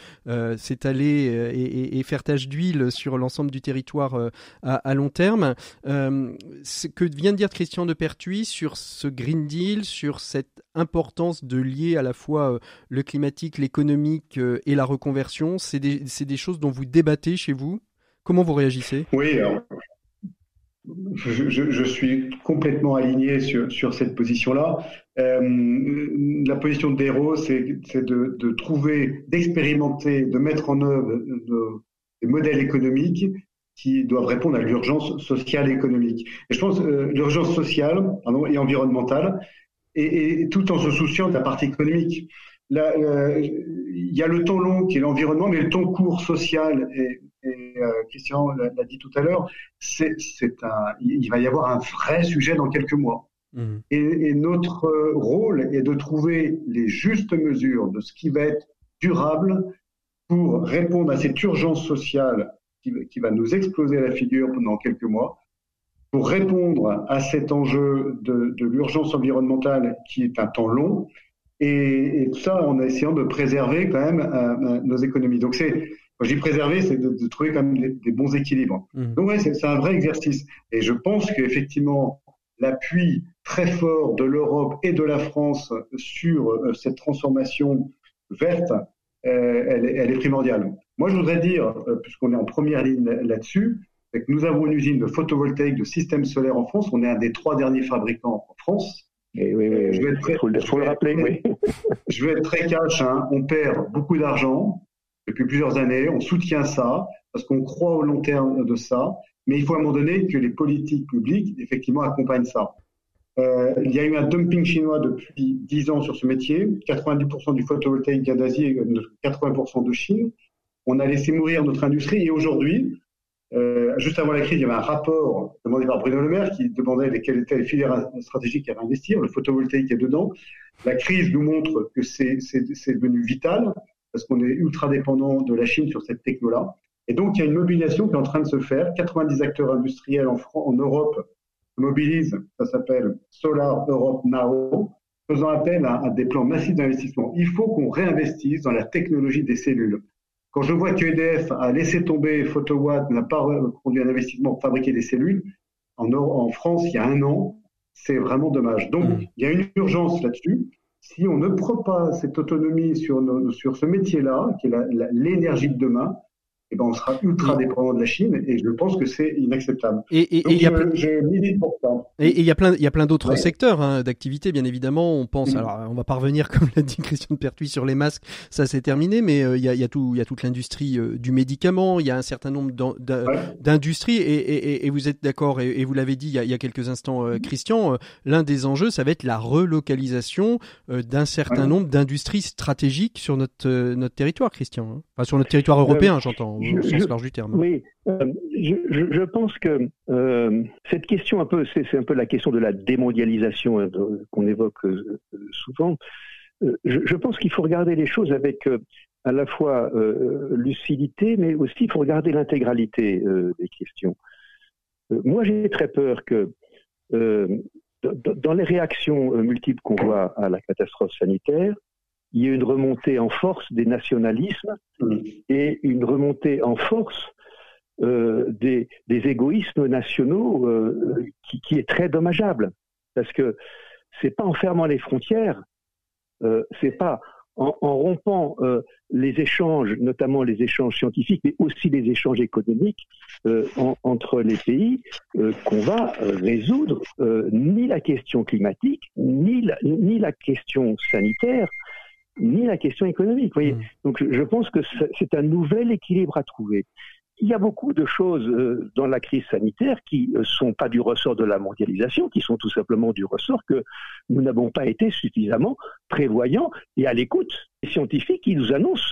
s'étaler et, et, faire tache d'huile sur l'ensemble du territoire à, à long terme. Euh, ce que vient de dire Christian de Pertuis sur ce Green Deal, sur cette importance de lier à la fois euh, le climatique, l'économique euh, et la reconversion, c'est des, choses dont vous débattez chez vous? Comment vous réagissez? Oui, je, suis complètement aligné sur, cette position-là. La position de Dero, c'est de, trouver, d'expérimenter, de mettre en œuvre des modèles économiques qui doivent répondre à l'urgence sociale et économique. Et je pense euh, l'urgence sociale pardon, et environnementale, et, et, tout en se souciant de la partie économique. Euh, il y a le temps long qui est l'environnement, mais le temps court social, et, et euh, Christian l'a dit tout à l'heure, c'est, un, il va y avoir un vrai sujet dans quelques mois. Mmh. Et, et, notre rôle est de trouver les justes mesures de ce qui va être durable pour répondre à cette urgence sociale qui, va nous exploser à la figure pendant quelques mois pour répondre à cet enjeu de, de l'urgence environnementale qui est un temps long et, et, tout ça en essayant de préserver quand même euh, euh, nos économies. Donc c'est, quand je dis préserver, c'est de, de, trouver quand même des, bons équilibres. Mmh. Donc ouais, c'est un vrai exercice. Et je pense qu'effectivement, l'appui très fort de l'Europe et de la France sur euh, cette transformation verte, elle, elle, est primordiale. Moi, je voudrais dire, euh, puisqu'on est en première ligne là-dessus, que nous avons une usine de photovoltaïque, de systèmes solaires en France. On est un des trois derniers fabricants en France. Et oui, oui, je vais être très, faut, le rappeler. Oui. je vais être très cash. Hein. On perd beaucoup d'argent depuis plusieurs années. On soutient ça parce qu'on croit au long terme de ça. Mais il faut à un moment donné que les politiques publiques, effectivement, accompagnent ça. Euh, il y a eu un dumping chinois depuis 10 ans sur ce métier. 90% du photovoltaïque vient d'Asie, 80% de Chine on a laissé mourir notre industrie et aujourd'hui, euh, juste avant la crise, il y avait un rapport demandé par Bruno Le Maire qui demandait lesquelles étaient les filières stratégiques à investir. Le photovoltaïque est dedans. La crise nous montre que c'est devenu vital parce qu'on est ultra dépendant de la Chine sur cette techno-là. Et donc, il y a une mobilisation qui est en train de se faire. 90 acteurs industriels en Europe mobilisent, ça s'appelle Solar Europe Now, faisant appel à, à des plans massifs d'investissement. Il faut qu'on réinvestisse dans la technologie des cellules. Quand je vois que EDF a laissé tomber Photowatt, n'a pas conduit un investissement pour fabriquer des cellules, en, en France, il y a un an, c'est vraiment dommage. Donc, mmh. il y a une urgence là-dessus. Si on ne prend pas cette autonomie sur, sur ce métier-là, qui est l'énergie de demain, eh ben on sera ultra dépendant de la Chine et je pense que c'est inacceptable. Et il y a plein, Et il y a plein, il y a plein d'autres secteurs hein, d'activité, bien évidemment. On pense, mm. alors on va parvenir, comme l'a dit Christian de Pertuis, sur les masques, ça c'est terminé, mais euh, il, y a, il y a tout, il y a toute l'industrie euh, du médicament. Il y a un certain nombre d'industries et, et, et, vous êtes d'accord et, vous l'avez dit il y, a, il y a, quelques instants, euh, mm. Christian. L'un des enjeux, ça va être la relocalisation d'un certain nombre d'industries stratégiques sur notre notre territoire, Christian. Hein. Enfin, sur notre territoire européen, j'entends du terme. Oui, euh, je, pense que euh, cette question, un peu, c'est un peu la question de la démondialisation hein, qu'on évoque euh, souvent. Je, pense qu'il faut regarder les choses avec à la fois lucidité, mais aussi il faut regarder l'intégralité des questions. moi, j'ai très peur que dans les réactions multiples qu'on voit à la catastrophe sanitaire, il y a une remontée en force des nationalismes mm. et une remontée en force euh, des, égoïsmes nationaux euh, qui, est très dommageable. Parce que c'est pas en fermant les frontières, euh, c'est pas en, rompant les échanges, notamment les échanges scientifiques, mais aussi les échanges économiques entre les pays, qu'on va résoudre ni la question climatique, ni ni la question sanitaire, ni la question économique. Voyez mmh. Donc je pense que c'est un nouvel équilibre à trouver. Il y a beaucoup de choses euh, dans la crise sanitaire qui ne euh, sont pas du ressort de la mondialisation, qui sont tout simplement du ressort que nous n'avons pas été suffisamment prévoyants et à l'écoute des scientifiques qui nous annoncent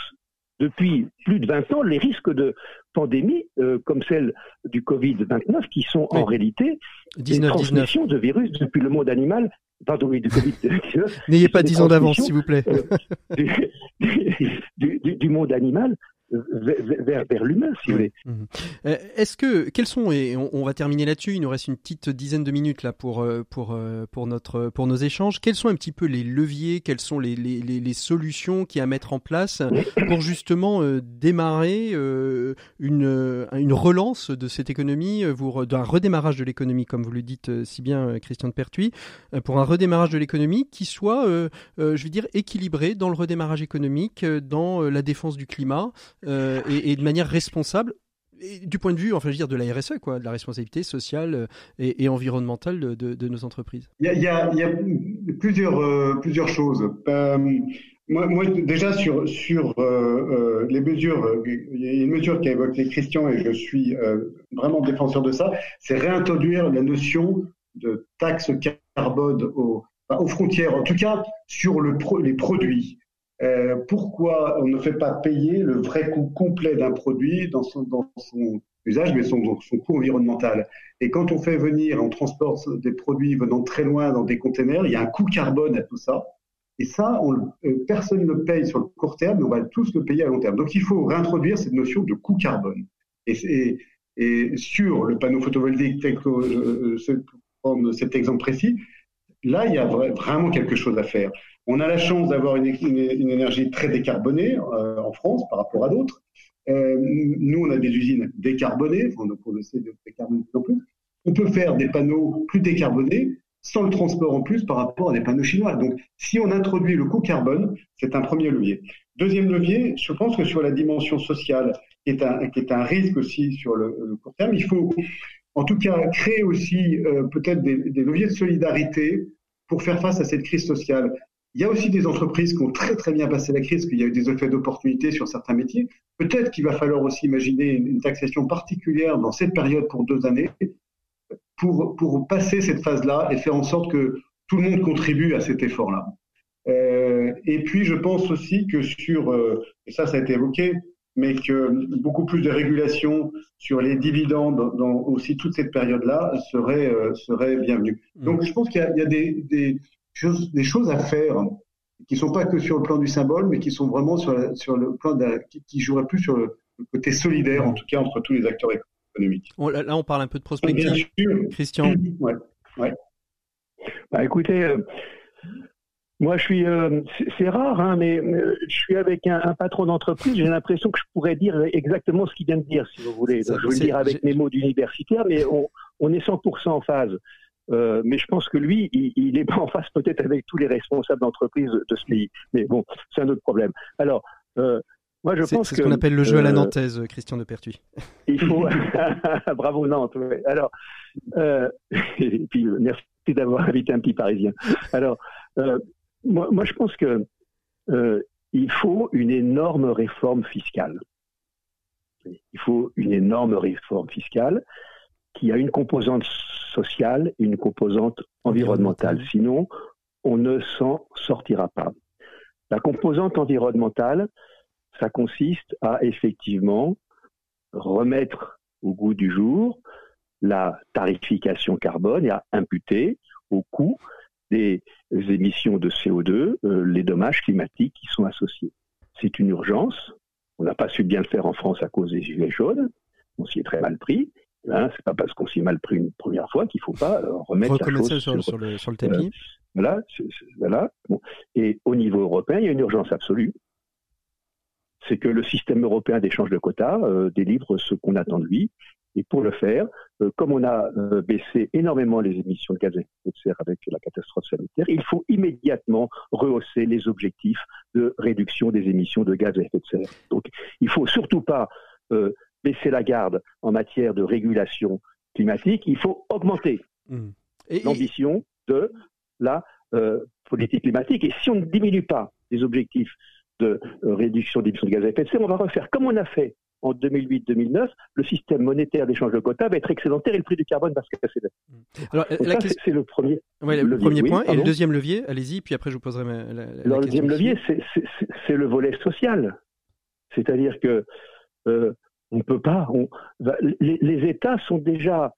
depuis plus de 20 ans les risques de pandémie euh, comme celle du Covid-29 qui sont en réalité 19, des transmissions de virus depuis le monde animal pardon, oui, du Covid-19. N'ayez pas 10 ans d'avance, s'il vous plaît. du, monde animal vers, vers, l'humain, si vous voulez. Mhm. Euh, est-ce que, quels sont, et on, va terminer là-dessus, il nous reste une petite dizaine de minutes là pour, euh, pour, euh, pour, notre, pour nos échanges, quels sont un petit peu les leviers, quelles sont les, les, les solutions qui à mettre en place pour justement démarrer une, une relance de cette économie, d'un redémarrage de l'économie, comme vous le dites si bien, Christian de Pertuis, pour un redémarrage de l'économie qui soit, je veux dire, équilibré dans le redémarrage économique, dans la défense du climat, euh, et, de manière responsable du point de vue, enfin, je veux dire, de la RSE, quoi, de la responsabilité sociale euh, et, environnementale de, nos entreprises Il y a, plusieurs, euh, plusieurs choses. moi, déjà, sur, sur les mesures, il y a une mesure qu'a évoqué Christian et je suis vraiment défenseur de ça, c'est réintroduire la notion de taxe carbone aux, aux frontières, en tout cas sur le les produits. Euh, pourquoi on ne fait pas payer le vrai coût complet d'un produit dans son, usage, mais son, coût environnemental? Et quand on fait venir, on transporte des produits venant très loin dans des containers, il y a un coût carbone à tout ça. Et ça, on, euh, personne ne le paye sur le court terme, mais on va tous le payer à long terme. Donc il faut réintroduire cette notion de coût carbone. Et, sur le panneau photovoltaïque, tel que euh, cet exemple précis, là, il y a vraiment quelque chose à faire. On a la chance d'avoir une, énergie très décarbonée euh, en France par rapport à d'autres. Euh, nous, on a des usines décarbonées, donc on le sait, plus. On peut faire des panneaux plus décarbonés sans le transport en plus par rapport à des panneaux chinois. Donc, si on introduit le coût carbone, c'est un premier levier. Deuxième levier, je pense que sur la dimension sociale, qui est un, risque aussi sur le, court terme, il faut en tout cas créer aussi euh, peut-être des, leviers de solidarité pour faire face à cette crise sociale. Il y a aussi des entreprises qui ont très très bien passé la crise, qu'il y a eu des effets d'opportunité sur certains métiers. Peut-être qu'il va falloir aussi imaginer une, taxation particulière dans cette période pour deux années pour, pour passer cette phase-là et faire en sorte que tout le monde contribue à cet effort-là. Euh, et puis je pense aussi que sur, euh, et ça ça a été évoqué, mais que beaucoup plus de régulation sur les dividendes dans, aussi toute cette période-là serait, euh, serait bienvenue. Mmh. Donc je pense qu'il y a, des, des, des choses à faire qui sont pas que sur le plan du symbole, mais qui sont vraiment sur, sur le plan qui, qui joueraient plus sur le, côté solidaire, en tout cas entre tous les acteurs économiques. là, on parle un peu de prospective. Christian. Ouais, ouais. Bah, écoutez, euh, moi, je suis, euh, c'est rare, hein, mais euh, je suis avec un, patron d'entreprise. J'ai l'impression que je pourrais dire exactement ce qu'il vient de dire, si vous voulez. je veux le dire avec mes mots d'universitaire, mais on, on est 100% en phase. Euh, mais je pense que lui, il, n'est pas en face peut-être avec tous les responsables d'entreprise de ce pays. Mais bon, c'est un autre problème. Alors, euh, moi, je pense c'est ce qu'on appelle le jeu à la euh, nantaise, Christian de Pertuis. Il faut. Bravo Nantes. Alors, et puis merci d'avoir invité un petit Parisien. Alors, moi, moi, je pense que il faut une énorme réforme fiscale. Il faut une énorme réforme fiscale qui a une composante sociale et une composante environnementale. Sinon, on ne s'en sortira pas. La composante environnementale, ça consiste à effectivement remettre au goût du jour la tarification carbone et à imputer au coût des émissions de CO2 euh, les dommages climatiques qui sont associés. C'est une urgence. On n'a pas su bien le faire en France à cause des gilets jaunes. On s'y est très mal pris. Hein, c'est pas parce qu'on s'est mal pris une première fois qu'il faut pas euh, remettre la chose sur, sur, le, sur le tapis. Euh, voilà, voilà. Bon. Et au niveau européen, il y a une urgence absolue. C'est que le système européen d'échange de quotas euh, délivre ce qu'on attend de lui. Et pour le faire, comme on a baissé énormément les émissions de gaz à effet de serre avec la catastrophe sanitaire, il faut immédiatement rehausser les objectifs de réduction des émissions de gaz à effet de serre. Donc, il faut surtout pas euh, baisser la garde en matière de régulation climatique, il faut augmenter mmh. l'ambition de la politique climatique. Et si on ne diminue pas les objectifs de réduction des émissions de gaz à effet de serre, on va refaire comme on a fait en 2008-2009, le système monétaire d'échange de quotas va être excédentaire et le prix du carbone va se casser. Alors, c'est le premier, le premier point. et le deuxième levier, allez-y, puis après je vous poserai la, Alors, le deuxième levier, c'est le volet social. C'est-à-dire que euh, on ne peut pas. On, les, les, États sont déjà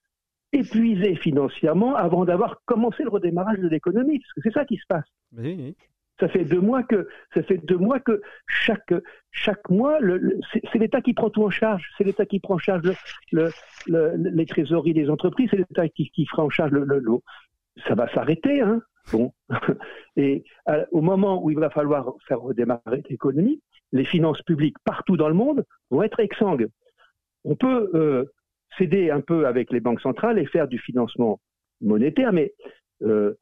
épuisés financièrement avant d'avoir commencé le redémarrage de l'économie, parce que c'est ça qui se passe. Oui, oui. Ça fait deux mois que ça fait deux mois que chaque chaque mois, c'est l'État qui prend tout en charge. C'est l'État qui prend en charge le, les trésoreries des entreprises. C'est l'État qui, qui fera en charge le, lot. Ça va s'arrêter, hein. Bon. Et euh, au moment où il va falloir faire redémarrer l'économie, les finances publiques partout dans le monde vont être exsangues. On peut euh, céder un peu avec les banques centrales et faire du financement monétaire, mais euh,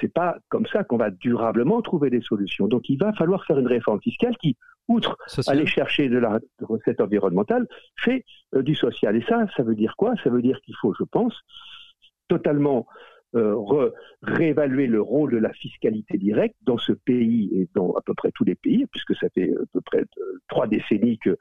c'est pas comme ça qu'on va durablement trouver des solutions. Donc il va falloir faire une réforme fiscale qui, outre aller chercher de la recette environnementale, fait euh, du social. Et ça, ça veut dire quoi? Ça veut dire qu'il faut, je pense, totalement euh, réévaluer le rôle de la fiscalité directe dans ce pays et dans à peu près tous les pays, puisque ça fait à peu près euh, trois décennies que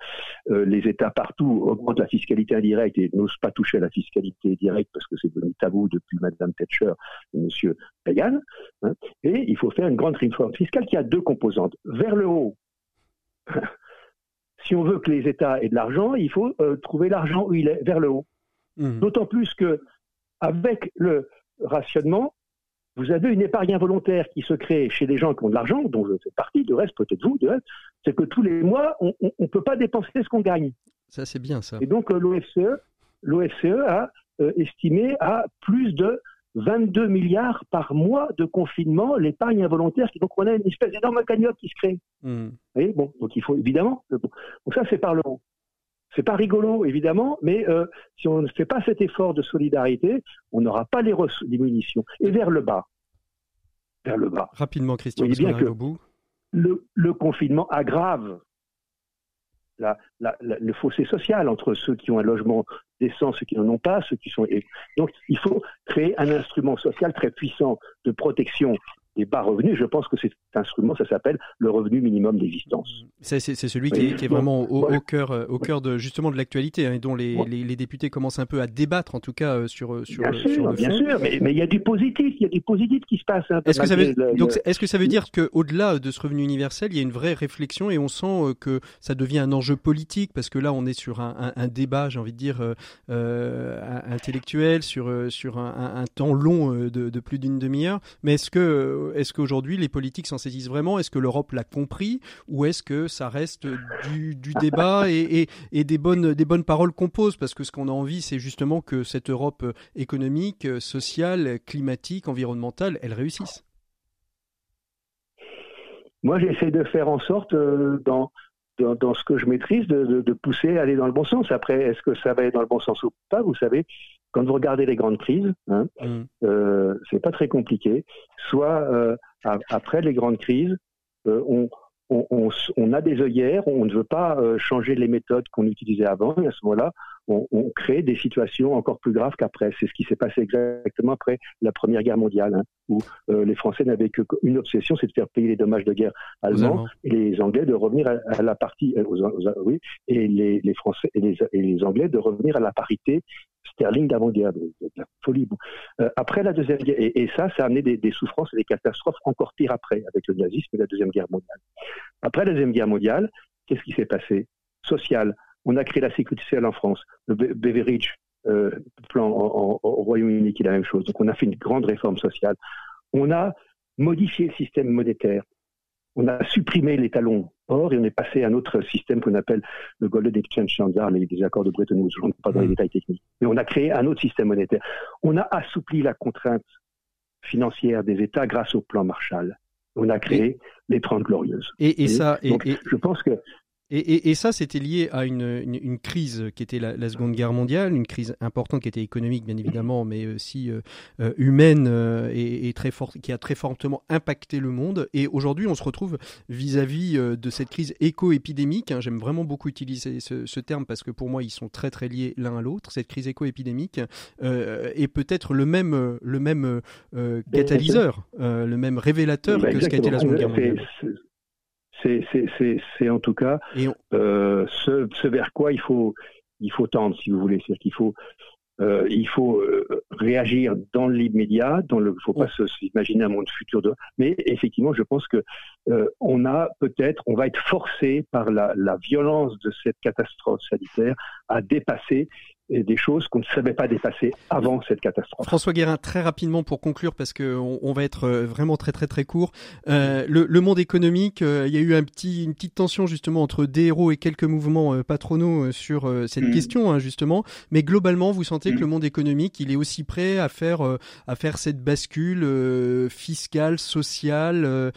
euh, les États partout augmentent la fiscalité indirecte et n'osent pas toucher à la fiscalité directe parce que c'est devenu tabou depuis Madame Thatcher et Monsieur Reagan. Hein. et il faut faire une grande réforme fiscale qui a deux composantes. Vers le haut, si on veut que les États aient de l'argent, il faut trouver l'argent où il est, vers le haut. Mmh. D'autant plus que avec le, rationnement, vous avez une épargne involontaire qui se crée chez des gens qui ont de l'argent, dont je fais partie, de reste peut-être vous, de reste, c'est que tous les mois, on ne peut pas dépenser ce qu'on gagne. Ça, c'est bien ça. Et donc euh, l'OFCE, l'OFCE a euh, estimé à plus de 22 milliards par mois de confinement l'épargne involontaire. Donc on a une espèce d'énorme cagnotte qui se crée. Hmm. bon, donc il faut évidemment. Donc ça, c'est par le haut. C'est pas rigolo, évidemment, mais euh, si on ne fait pas cet effort de solidarité, on n'aura pas les, les, munitions. Et vers le bas, vers le bas. Rapidement, Christian, bien que au bout. Le, confinement aggrave le fossé social entre ceux qui ont un logement décent, ceux qui n'en ont pas, ceux qui sont. Donc, il faut créer un instrument social très puissant de protection des bas revenus, je pense que cet instrument, ça s'appelle le revenu minimum d'existence. C'est celui qui, est, vraiment au, cœur, euh, au cœur de justement de l'actualité hein, et dont les, les, députés commencent un peu à débattre, en tout cas euh, sur euh, sur, bien sûr, bien sûr, mais, il y a du positif, il y a du positif qui se passe. Est-ce que ça veut donc est-ce que ça veut dire qu'au-delà de ce revenu universel, il y a une vraie réflexion et on sent que ça devient un enjeu politique? Parce que là on est sur un, un, débat, j'ai envie de dire intellectuel sur sur un, temps long de, de plus d'une demi-heure, mais est-ce que est-ce qu'aujourd'hui les politiques s'en saisissent vraiment? Est-ce que l'Europe l'a compris? Ou est-ce que ça reste du, débat et, des, bonnes, paroles qu'on pose? Parce que ce qu'on a envie, c'est justement que cette Europe économique, sociale, climatique, environnementale, elle réussisse. Moi, j'essaie de faire en sorte, euh, dans, dans, ce que je maîtrise, de, de, pousser à aller dans le bon sens. Après, est-ce que ça va aller dans le bon sens ou pas? Vous savez, quand vous regardez les grandes crises, hein, mm. euh, c'est pas très compliqué. Soit euh, après les grandes crises, euh, on, on, on, a des œillères, on ne veut pas changer les méthodes qu'on utilisait avant, et à ce moment-là, on, on, crée des situations encore plus graves qu'après. C'est ce qui s'est passé exactement après la Première Guerre mondiale, hein, où euh, les Français n'avaient qu'une obsession, c'est de faire payer les dommages de guerre allemands, et les Anglais de revenir à, la partie, oui, et les, les Français et les, et les, Anglais de revenir à la parité sterling d'avant-guerre, de, la folie. Euh, après la deuxième guerre, et, ça, ça a amené des, souffrances et des catastrophes encore pires après, avec le nazisme et la deuxième guerre mondiale. Après la deuxième guerre mondiale, qu'est-ce qui s'est passé? Social. On a créé la sécurité sociale en France. Le Beveridge euh, plan au Royaume-Uni qui est la même chose. Donc on a fait une grande réforme sociale. On a modifié le système monétaire. on a supprimé les talons or et on est passé à un autre système qu'on appelle le Golden Exchange Standard, les, accords de Bretton Woods. Je ne rentre pas dans les mmh. détails techniques. Mais on a créé un autre système monétaire. On a assoupli la contrainte financière des États grâce au plan Marshall. On a créé les 30 glorieuses. Et, ça, et, je pense que et, et, ça, c'était lié à une, une, crise qui était la, Seconde Guerre mondiale, une crise importante qui était économique, bien évidemment, mais aussi euh, euh, humaine euh, et, très forte, qui a très fortement impacté le monde. Et aujourd'hui, on se retrouve vis-à-vis de cette crise éco-épidémique. Hein. J'aime vraiment beaucoup utiliser ce, ce, terme parce que pour moi, ils sont très très liés l'un à l'autre. Cette crise éco-épidémique est peut-être le même, le même catalyseur, le même révélateur que ce qu'a été la Seconde Guerre mondiale c'est en tout cas euh, ce, vers quoi il faut, il faut tendre, si vous voulez. C'est-à-dire qu'il faut, euh, il faut euh, réagir dans l'immédiat, dans le, il ne faut pas s'imaginer un monde futur. De, mais effectivement, je pense que on a peut-être, on va être forcé par la, la violence de cette catastrophe sanitaire à dépasser et des choses qu'on ne savait pas dépasser avant cette catastrophe. François Guérin, très rapidement pour conclure, parce qu'on on va être euh, vraiment très très très court. Euh, le, le, monde économique, euh, il y a eu un petit, une petite tension justement entre des héros et quelques mouvements euh, patronaux sur cette mm. question hein, justement. Mais globalement, vous sentez que mm. le monde économique, il est aussi prêt à faire à faire cette bascule fiscale, sociale,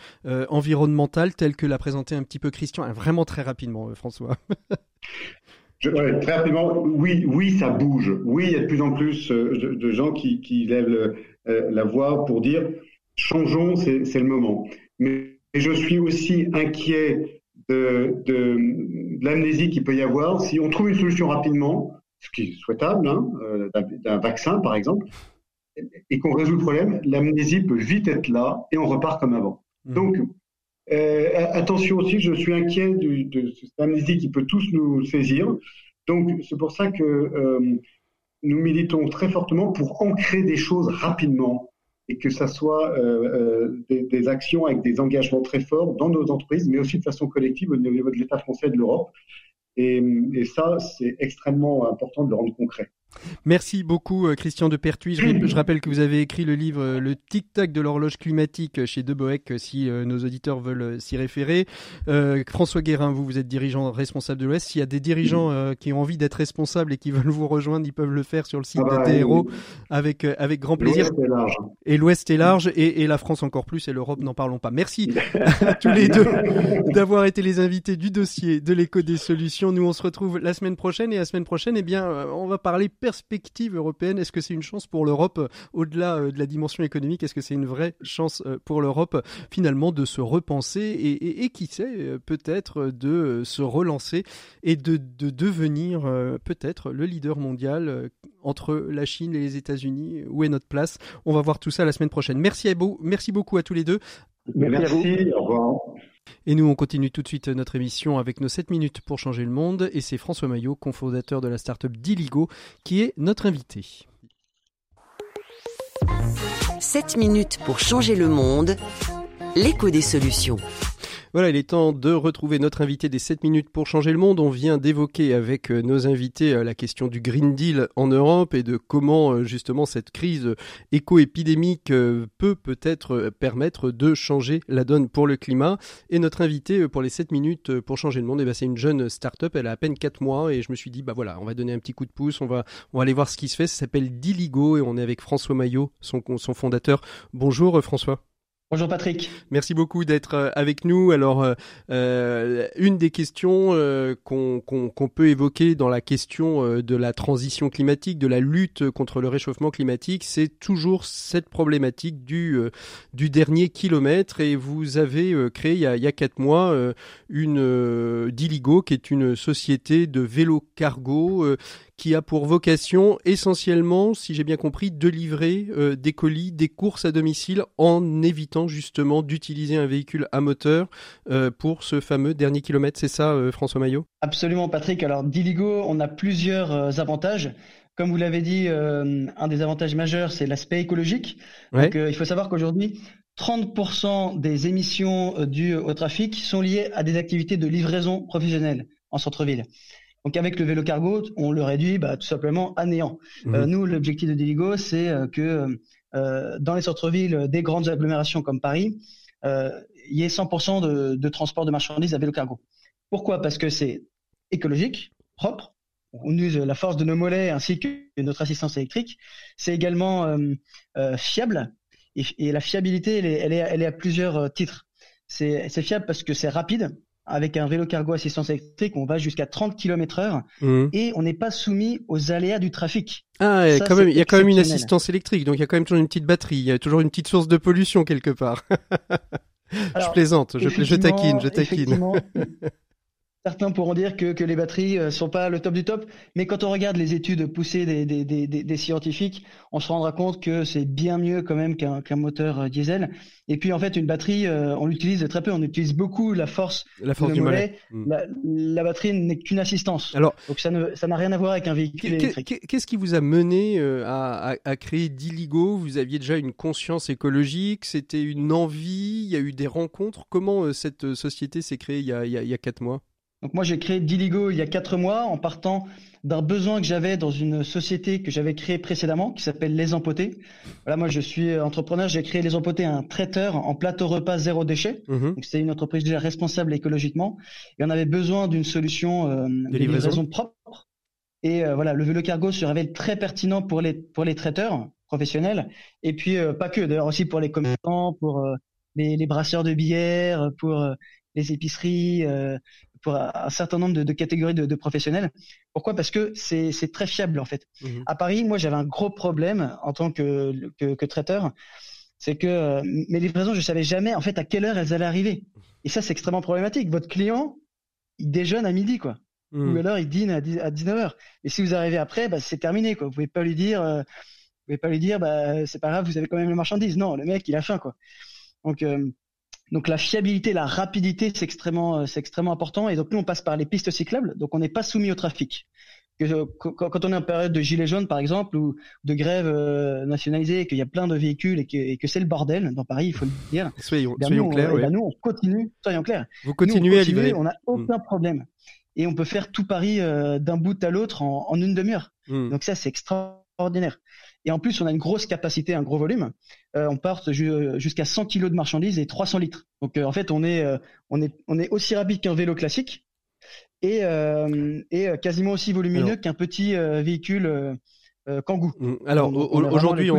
environnementale, telle que l'a présenté un petit peu Christian. Vraiment très rapidement, François. très rapidement, oui, oui, ça bouge. Oui, il y a de plus en plus euh, de, gens qui, qui lèvent euh, la voix pour dire changeons, c'est le moment. Mais je suis aussi inquiet de, de, l'amnésie qu'il peut y avoir si on trouve une solution rapidement, ce qui est souhaitable, hein, euh, d'un vaccin par exemple, et qu'on résout le problème, l'amnésie peut vite être là et on repart comme avant. Mmh. Donc, euh, attention aussi, je suis inquiet de, cette amnésie qui peut tous nous saisir. Donc, c'est pour ça que euh, nous militons très fortement pour ancrer des choses rapidement et que ça soit euh, des, actions avec des engagements très forts dans nos entreprises, mais aussi de façon collective au niveau de l'État français et de l'Europe. Et ça, c'est extrêmement important de le rendre concret. Merci beaucoup euh, Christian de Pertuis. Je, rappelle que vous avez écrit le livre euh, Le tic-tac de l'horloge climatique euh, chez Deboec si nos auditeurs veulent s'y référer. François Guérin, vous, vous êtes dirigeant responsable de l'Ouest. S'il y a des dirigeants qui ont envie d'être responsables et qui veulent vous rejoindre, ils peuvent le faire sur le site ah de bah, avec, avec grand plaisir. L'Ouest est large. Et l'Ouest est large et, et, la France encore plus et l'Europe, n'en parlons pas. Merci à tous les deux d'avoir été les invités du dossier de l'écho des solutions. Nous, on se retrouve la semaine prochaine et la semaine prochaine, eh bien, on va parler perspective européenne Est-ce que c'est une chance pour l'Europe, euh, au-delà euh, de la dimension économique Est-ce que c'est une vraie chance euh, pour l'Europe, finalement, de se repenser et, qui sait, peut-être de se relancer et de, devenir peut-être le leader mondial entre la Chine et les États-Unis Où est notre place On va voir tout ça la semaine prochaine. Merci, à vous, merci beaucoup à tous les deux. Merci, au revoir. Et nous, on continue tout de suite notre émission avec nos 7 minutes pour changer le monde. Et c'est François Maillot, cofondateur de la startup Diligo, qui est notre invité. 7 minutes pour changer le monde. L'écho des solutions. Voilà, il est temps de retrouver notre invité des 7 minutes pour changer le monde. On vient d'évoquer avec euh, nos invités euh, la question du Green Deal en Europe et de comment euh, justement cette crise éco-épidémique peut peut-être permettre de changer la donne pour le climat. Et notre invité pour les 7 minutes pour changer le monde, eh ben, c'est une jeune start-up, elle a à peine 4 mois et je me suis dit, bah voilà, on va donner un petit coup de pouce, on va, on va aller voir ce qui se fait. Ça s'appelle Diligo et on est avec François Maillot, son, son fondateur. Bonjour François. Bonjour Patrick. Merci beaucoup d'être euh, avec nous. Alors, euh, euh, une des questions qu'on peut évoquer dans la question de la transition climatique, de la lutte contre le réchauffement climatique, c'est toujours cette problématique du, du dernier kilomètre. Et vous avez créé il y a, il y a quatre mois une Diligo, qui est une société de vélo cargo qui a pour vocation essentiellement, si j'ai bien compris, de livrer euh, des colis, des courses à domicile en évitant justement d'utiliser un véhicule à moteur euh, pour ce fameux dernier kilomètre. C'est ça, euh, François Maillot? Absolument, Patrick. Alors, Diligo, on a plusieurs avantages. Comme vous l'avez dit, un des avantages majeurs, c'est l'aspect écologique. Donc, il faut savoir qu'aujourd'hui, 30% des émissions dues au trafic sont liées à des activités de livraison professionnelle en centre-ville. Donc avec le vélo cargo, on le réduit bah, tout simplement à néant. Euh, mhm. nous, l'objectif de Deligo, c'est euh, que euh, dans les centres-villes des grandes agglomérations comme Paris, il y ait 100% de, de transport de marchandises à vélo cargo. Pourquoi? Parce que c'est écologique, propre, on use la force de nos mollets ainsi que notre assistance électrique. C'est également euh, euh, fiable et, la fiabilité, elle est, elle est, à plusieurs euh, titres. C'est fiable parce que c'est rapide. Avec un vélo cargo assistance électrique, on va jusqu'à 30 km/h mmh. et on n'est pas soumis aux aléas du trafic. Ah, il y a quand même, il y a quand même une assistance électrique, donc il y a quand même toujours une petite batterie, il y a toujours une petite source de pollution quelque part. je plaisante, je, je taquine, je taquine. Certains pourront dire que, que les batteries euh, sont pas le top du top, mais quand on regarde les études poussées des, des, des, des scientifiques, on se rendra compte que c'est bien mieux quand même qu'un moteur euh, diesel. Et puis en fait, une batterie, euh, on l'utilise très peu, on utilise beaucoup la force, la force du mollet. Mm. La, batterie n'est qu'une assistance. Alors, donc ça ne ça n'a rien à voir avec un véhicule électrique. Qu'est-ce qui vous a mené à, à, à créer Diligo Vous aviez déjà une conscience écologique, c'était une envie, il y a eu des rencontres. Comment cette société s'est créée il y a, il y a quatre mois? Donc moi j'ai créé Diligo il y a quatre mois en partant d'un besoin que j'avais dans une société que j'avais créée précédemment qui s'appelle Les Empotés. Voilà, moi je suis entrepreneur, j'ai créé Les Empotés, un traiteur en plateau repas zéro déchet. Donc c'est une entreprise déjà responsable écologiquement et on avait besoin d'une solution euh, de livraison propre. Et euh, voilà, le vélo cargo se révèle très pertinent pour les pour les traiteurs professionnels et puis euh, pas que, d'ailleurs aussi pour les commerçants, pour les, les, brasseurs de bière, pour les épiceries, pour un certain nombre de, de catégories de, de, professionnels. Pourquoi? Parce que c'est très fiable en fait. Mhm. À Paris, moi j'avais un gros problème en tant que, que, que traiteur, c'est que euh, mes livraisons, je savais jamais en fait à quelle heure elles allaient arriver. Et ça c'est extrêmement problématique. Votre client, il déjeune à midi quoi. Mhm. Ou alors il dîne à, 19h. Et si vous arrivez après, bah, c'est terminé quoi. Vous pouvez pas lui dire, euh, vous pouvez pas lui dire, bah c'est pas grave, vous avez quand même les marchandises. Non, le mec il a faim quoi. Donc euh, donc la fiabilité, la rapidité, c'est extrêmement, euh, c'est extrêmement important. Et donc nous, on passe par les pistes cyclables, donc on n'est pas soumis au trafic. Que, quand on est en période de gilet jaune, par exemple, ou de grève euh, nationalisée, qu'il y a plein de véhicules et que, et que c'est le bordel dans Paris, il faut le dire. Soyons, ben soyons clairs. Ben nous, on continue, soyons clairs. Vous continuez à livrer. On n'a aucun mm. problème. Et on peut faire tout Paris euh, d'un bout à l'autre en, en, une demi-heure. Mm. Donc ça, c'est extraordinaire. Et en plus, on a une grosse capacité, un gros volume. Euh, on porte jusqu'à 100 kg de marchandises et 300 litres. Donc euh, en fait, on est, euh, on est, on est aussi rapide qu'un vélo classique et, et quasiment aussi volumineux qu'un petit véhicule euh, mm. Alors aujourd'hui, on,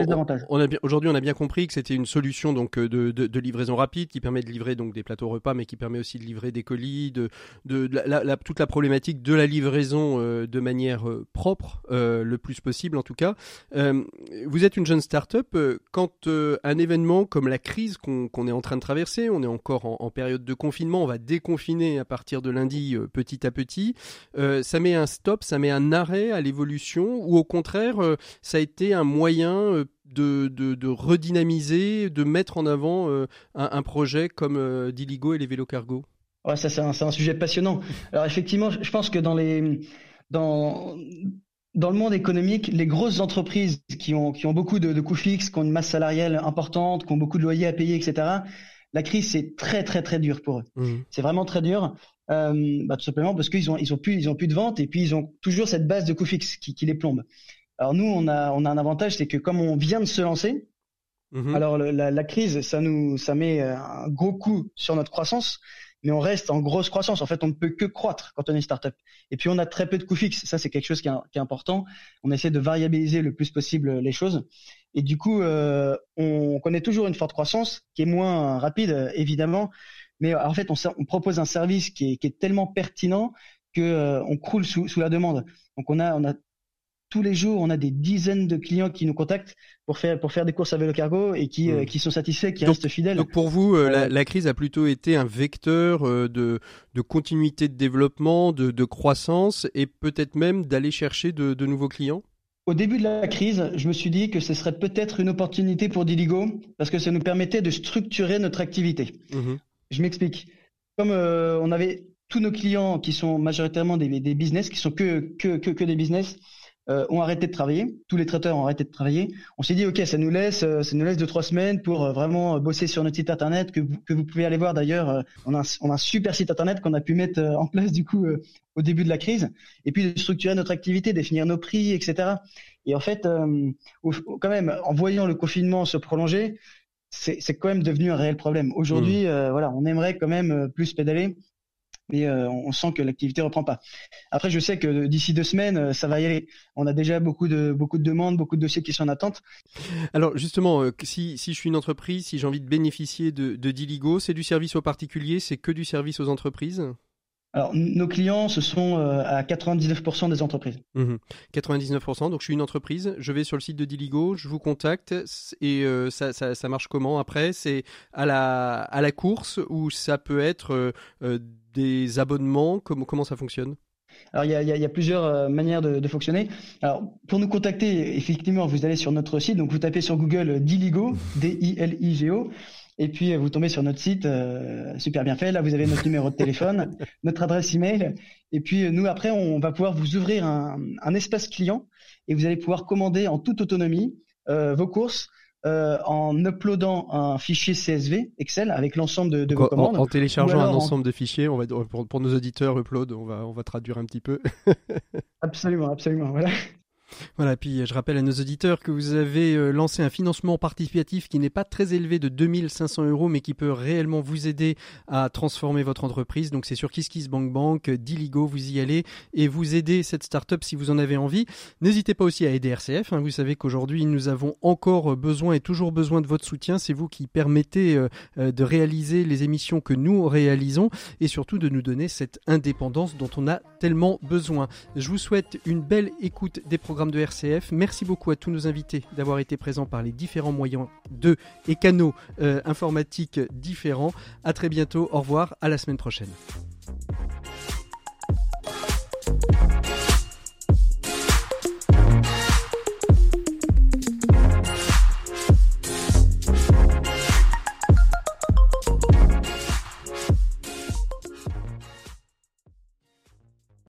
a bien aujourd'hui on a bien compris que c'était une solution donc euh, de, de, livraison rapide qui permet de livrer donc des plateaux repas, mais qui permet aussi de livrer des colis, de, de, la, toute la problématique de la livraison euh, de manière propre le plus possible en tout cas. vous êtes une jeune start-up. quand un événement comme la crise qu'on est en train de traverser, on est encore en, en, période de confinement, on va déconfiner à partir de lundi petit à petit. ça met un stop, ça met un arrêt à l'évolution ou au contraire euh, ça a été un moyen euh, de, de, redynamiser, de mettre en avant euh, un, projet comme Diligo et les vélos cargo? Ouais, ça c'est un, un, sujet passionnant. Alors effectivement, je pense que dans les dans dans le monde économique, les grosses entreprises qui ont qui ont beaucoup de, de coûts fixes, qui ont une masse salariale importante, qui ont beaucoup de loyers à payer, etc. La crise c'est très très très dur pour eux. Mmh. C'est vraiment très dur. Euh, bah, tout simplement parce qu'ils ont ils ont plus ils ont plus de ventes et puis ils ont toujours cette base de coûts fixes qui, qui les plombe. Alors nous, on a, on a un avantage, c'est que comme on vient de se lancer, mhm. alors la, la, crise, ça nous, ça met euh, un gros coup sur notre croissance, mais on reste en grosse croissance. En fait, on ne peut que croître quand on est startup. Et puis on a très peu de coûts fixes. Ça, c'est quelque chose qui est, qui est, important. On essaie de variabiliser le plus possible les choses. Et du coup, euh, on connaît toujours une forte croissance qui est moins rapide, évidemment. Mais en fait, on, on propose un service qui est, qui est tellement pertinent que euh, on croule sous, sous, la demande. Donc on a, on a tous les jours, on a des dizaines de clients qui nous contactent pour faire pour faire des courses à vélo cargo et qui, euh, hmm. qui sont satisfaits, qui restent fidèles. Donc pour vous, euh, la, la, crise a plutôt été un vecteur euh, de, de continuité de développement, de, de croissance et peut-être même d'aller chercher de, de, nouveaux clients? Au début de la crise, je me suis dit que ce serait peut-être une opportunité pour Diligo parce que ça nous permettait de structurer notre activité. Mmh je m'explique. Comme on avait tous nos clients qui sont majoritairement des, des business, qui sont que, que, que, que des business, euh, ont arrêté de travailler, tous les traiteurs ont arrêté de travailler. On s'est dit ok, ça nous laisse, euh, ça nous laisse deux trois semaines pour euh, vraiment bosser sur notre site internet que vous, que vous pouvez aller voir d'ailleurs. on, a un, on a un super site internet qu'on a pu mettre en place du coup au début de la crise, et puis de structurer notre activité, définir nos prix, etc. Et en fait, quand même, en voyant le confinement se prolonger, c'est quand même devenu un réel problème. Aujourd'hui, mmh. voilà, on aimerait quand même plus pédaler, mais on sent que l'activité reprend pas. Après, je sais que d'ici deux semaines, ça va y aller. On a déjà beaucoup de beaucoup de demandes, beaucoup de dossiers qui sont en attente. Alors justement, si, si je suis une entreprise, si j'ai envie de bénéficier de, de Diligo, c'est du service aux particuliers, c'est que du service aux entreprises? Alors, nos clients, ce sont euh, à 99% des entreprises. 99%, mmh donc je suis une entreprise, je vais sur le site de Diligo, je vous contacte et euh, ça, ça, ça, marche comment après? C'est à la, à la course ou ça peut être euh, des abonnements comment, comment ça fonctionne? Alors, il y a, y a, plusieurs manières de, de, fonctionner. Alors, pour nous contacter, effectivement, vous allez sur notre site, donc vous tapez sur Google Diligo, D-I-L-I-G-O. Et puis, euh, vous tombez sur notre site, euh, super bien fait. Là, vous avez notre numéro de téléphone, notre adresse email. Et puis, euh, nous, après, on va pouvoir vous ouvrir un, espace client et vous allez pouvoir commander en toute autonomie vos courses en uploadant un fichier CSV Excel avec l'ensemble de, vos commandes. En, téléchargeant un ensemble de fichiers, on va pour, pour, nos auditeurs upload, on va on va traduire un petit peu. absolument, absolument. Voilà. Voilà, puis je rappelle à nos auditeurs que vous avez euh, lancé un financement participatif qui n'est pas très élevé de 2500 euros, mais qui peut réellement vous aider à transformer votre entreprise. Donc c'est sur KissKissBankBank, Diligo, vous y allez et vous aidez cette startup si vous en avez envie. N'hésitez pas aussi à aider RCF. Hein. Vous savez qu'aujourd'hui nous avons encore besoin et toujours besoin de votre soutien. C'est vous qui permettez euh, euh, de réaliser les émissions que nous réalisons et surtout de nous donner cette indépendance dont on a tellement besoin. Je vous souhaite une belle écoute des programmes de RCF. Merci beaucoup à tous nos invités d'avoir été présents par les différents moyens de et canaux euh, informatiques différents. À très bientôt. Au revoir. À la semaine prochaine.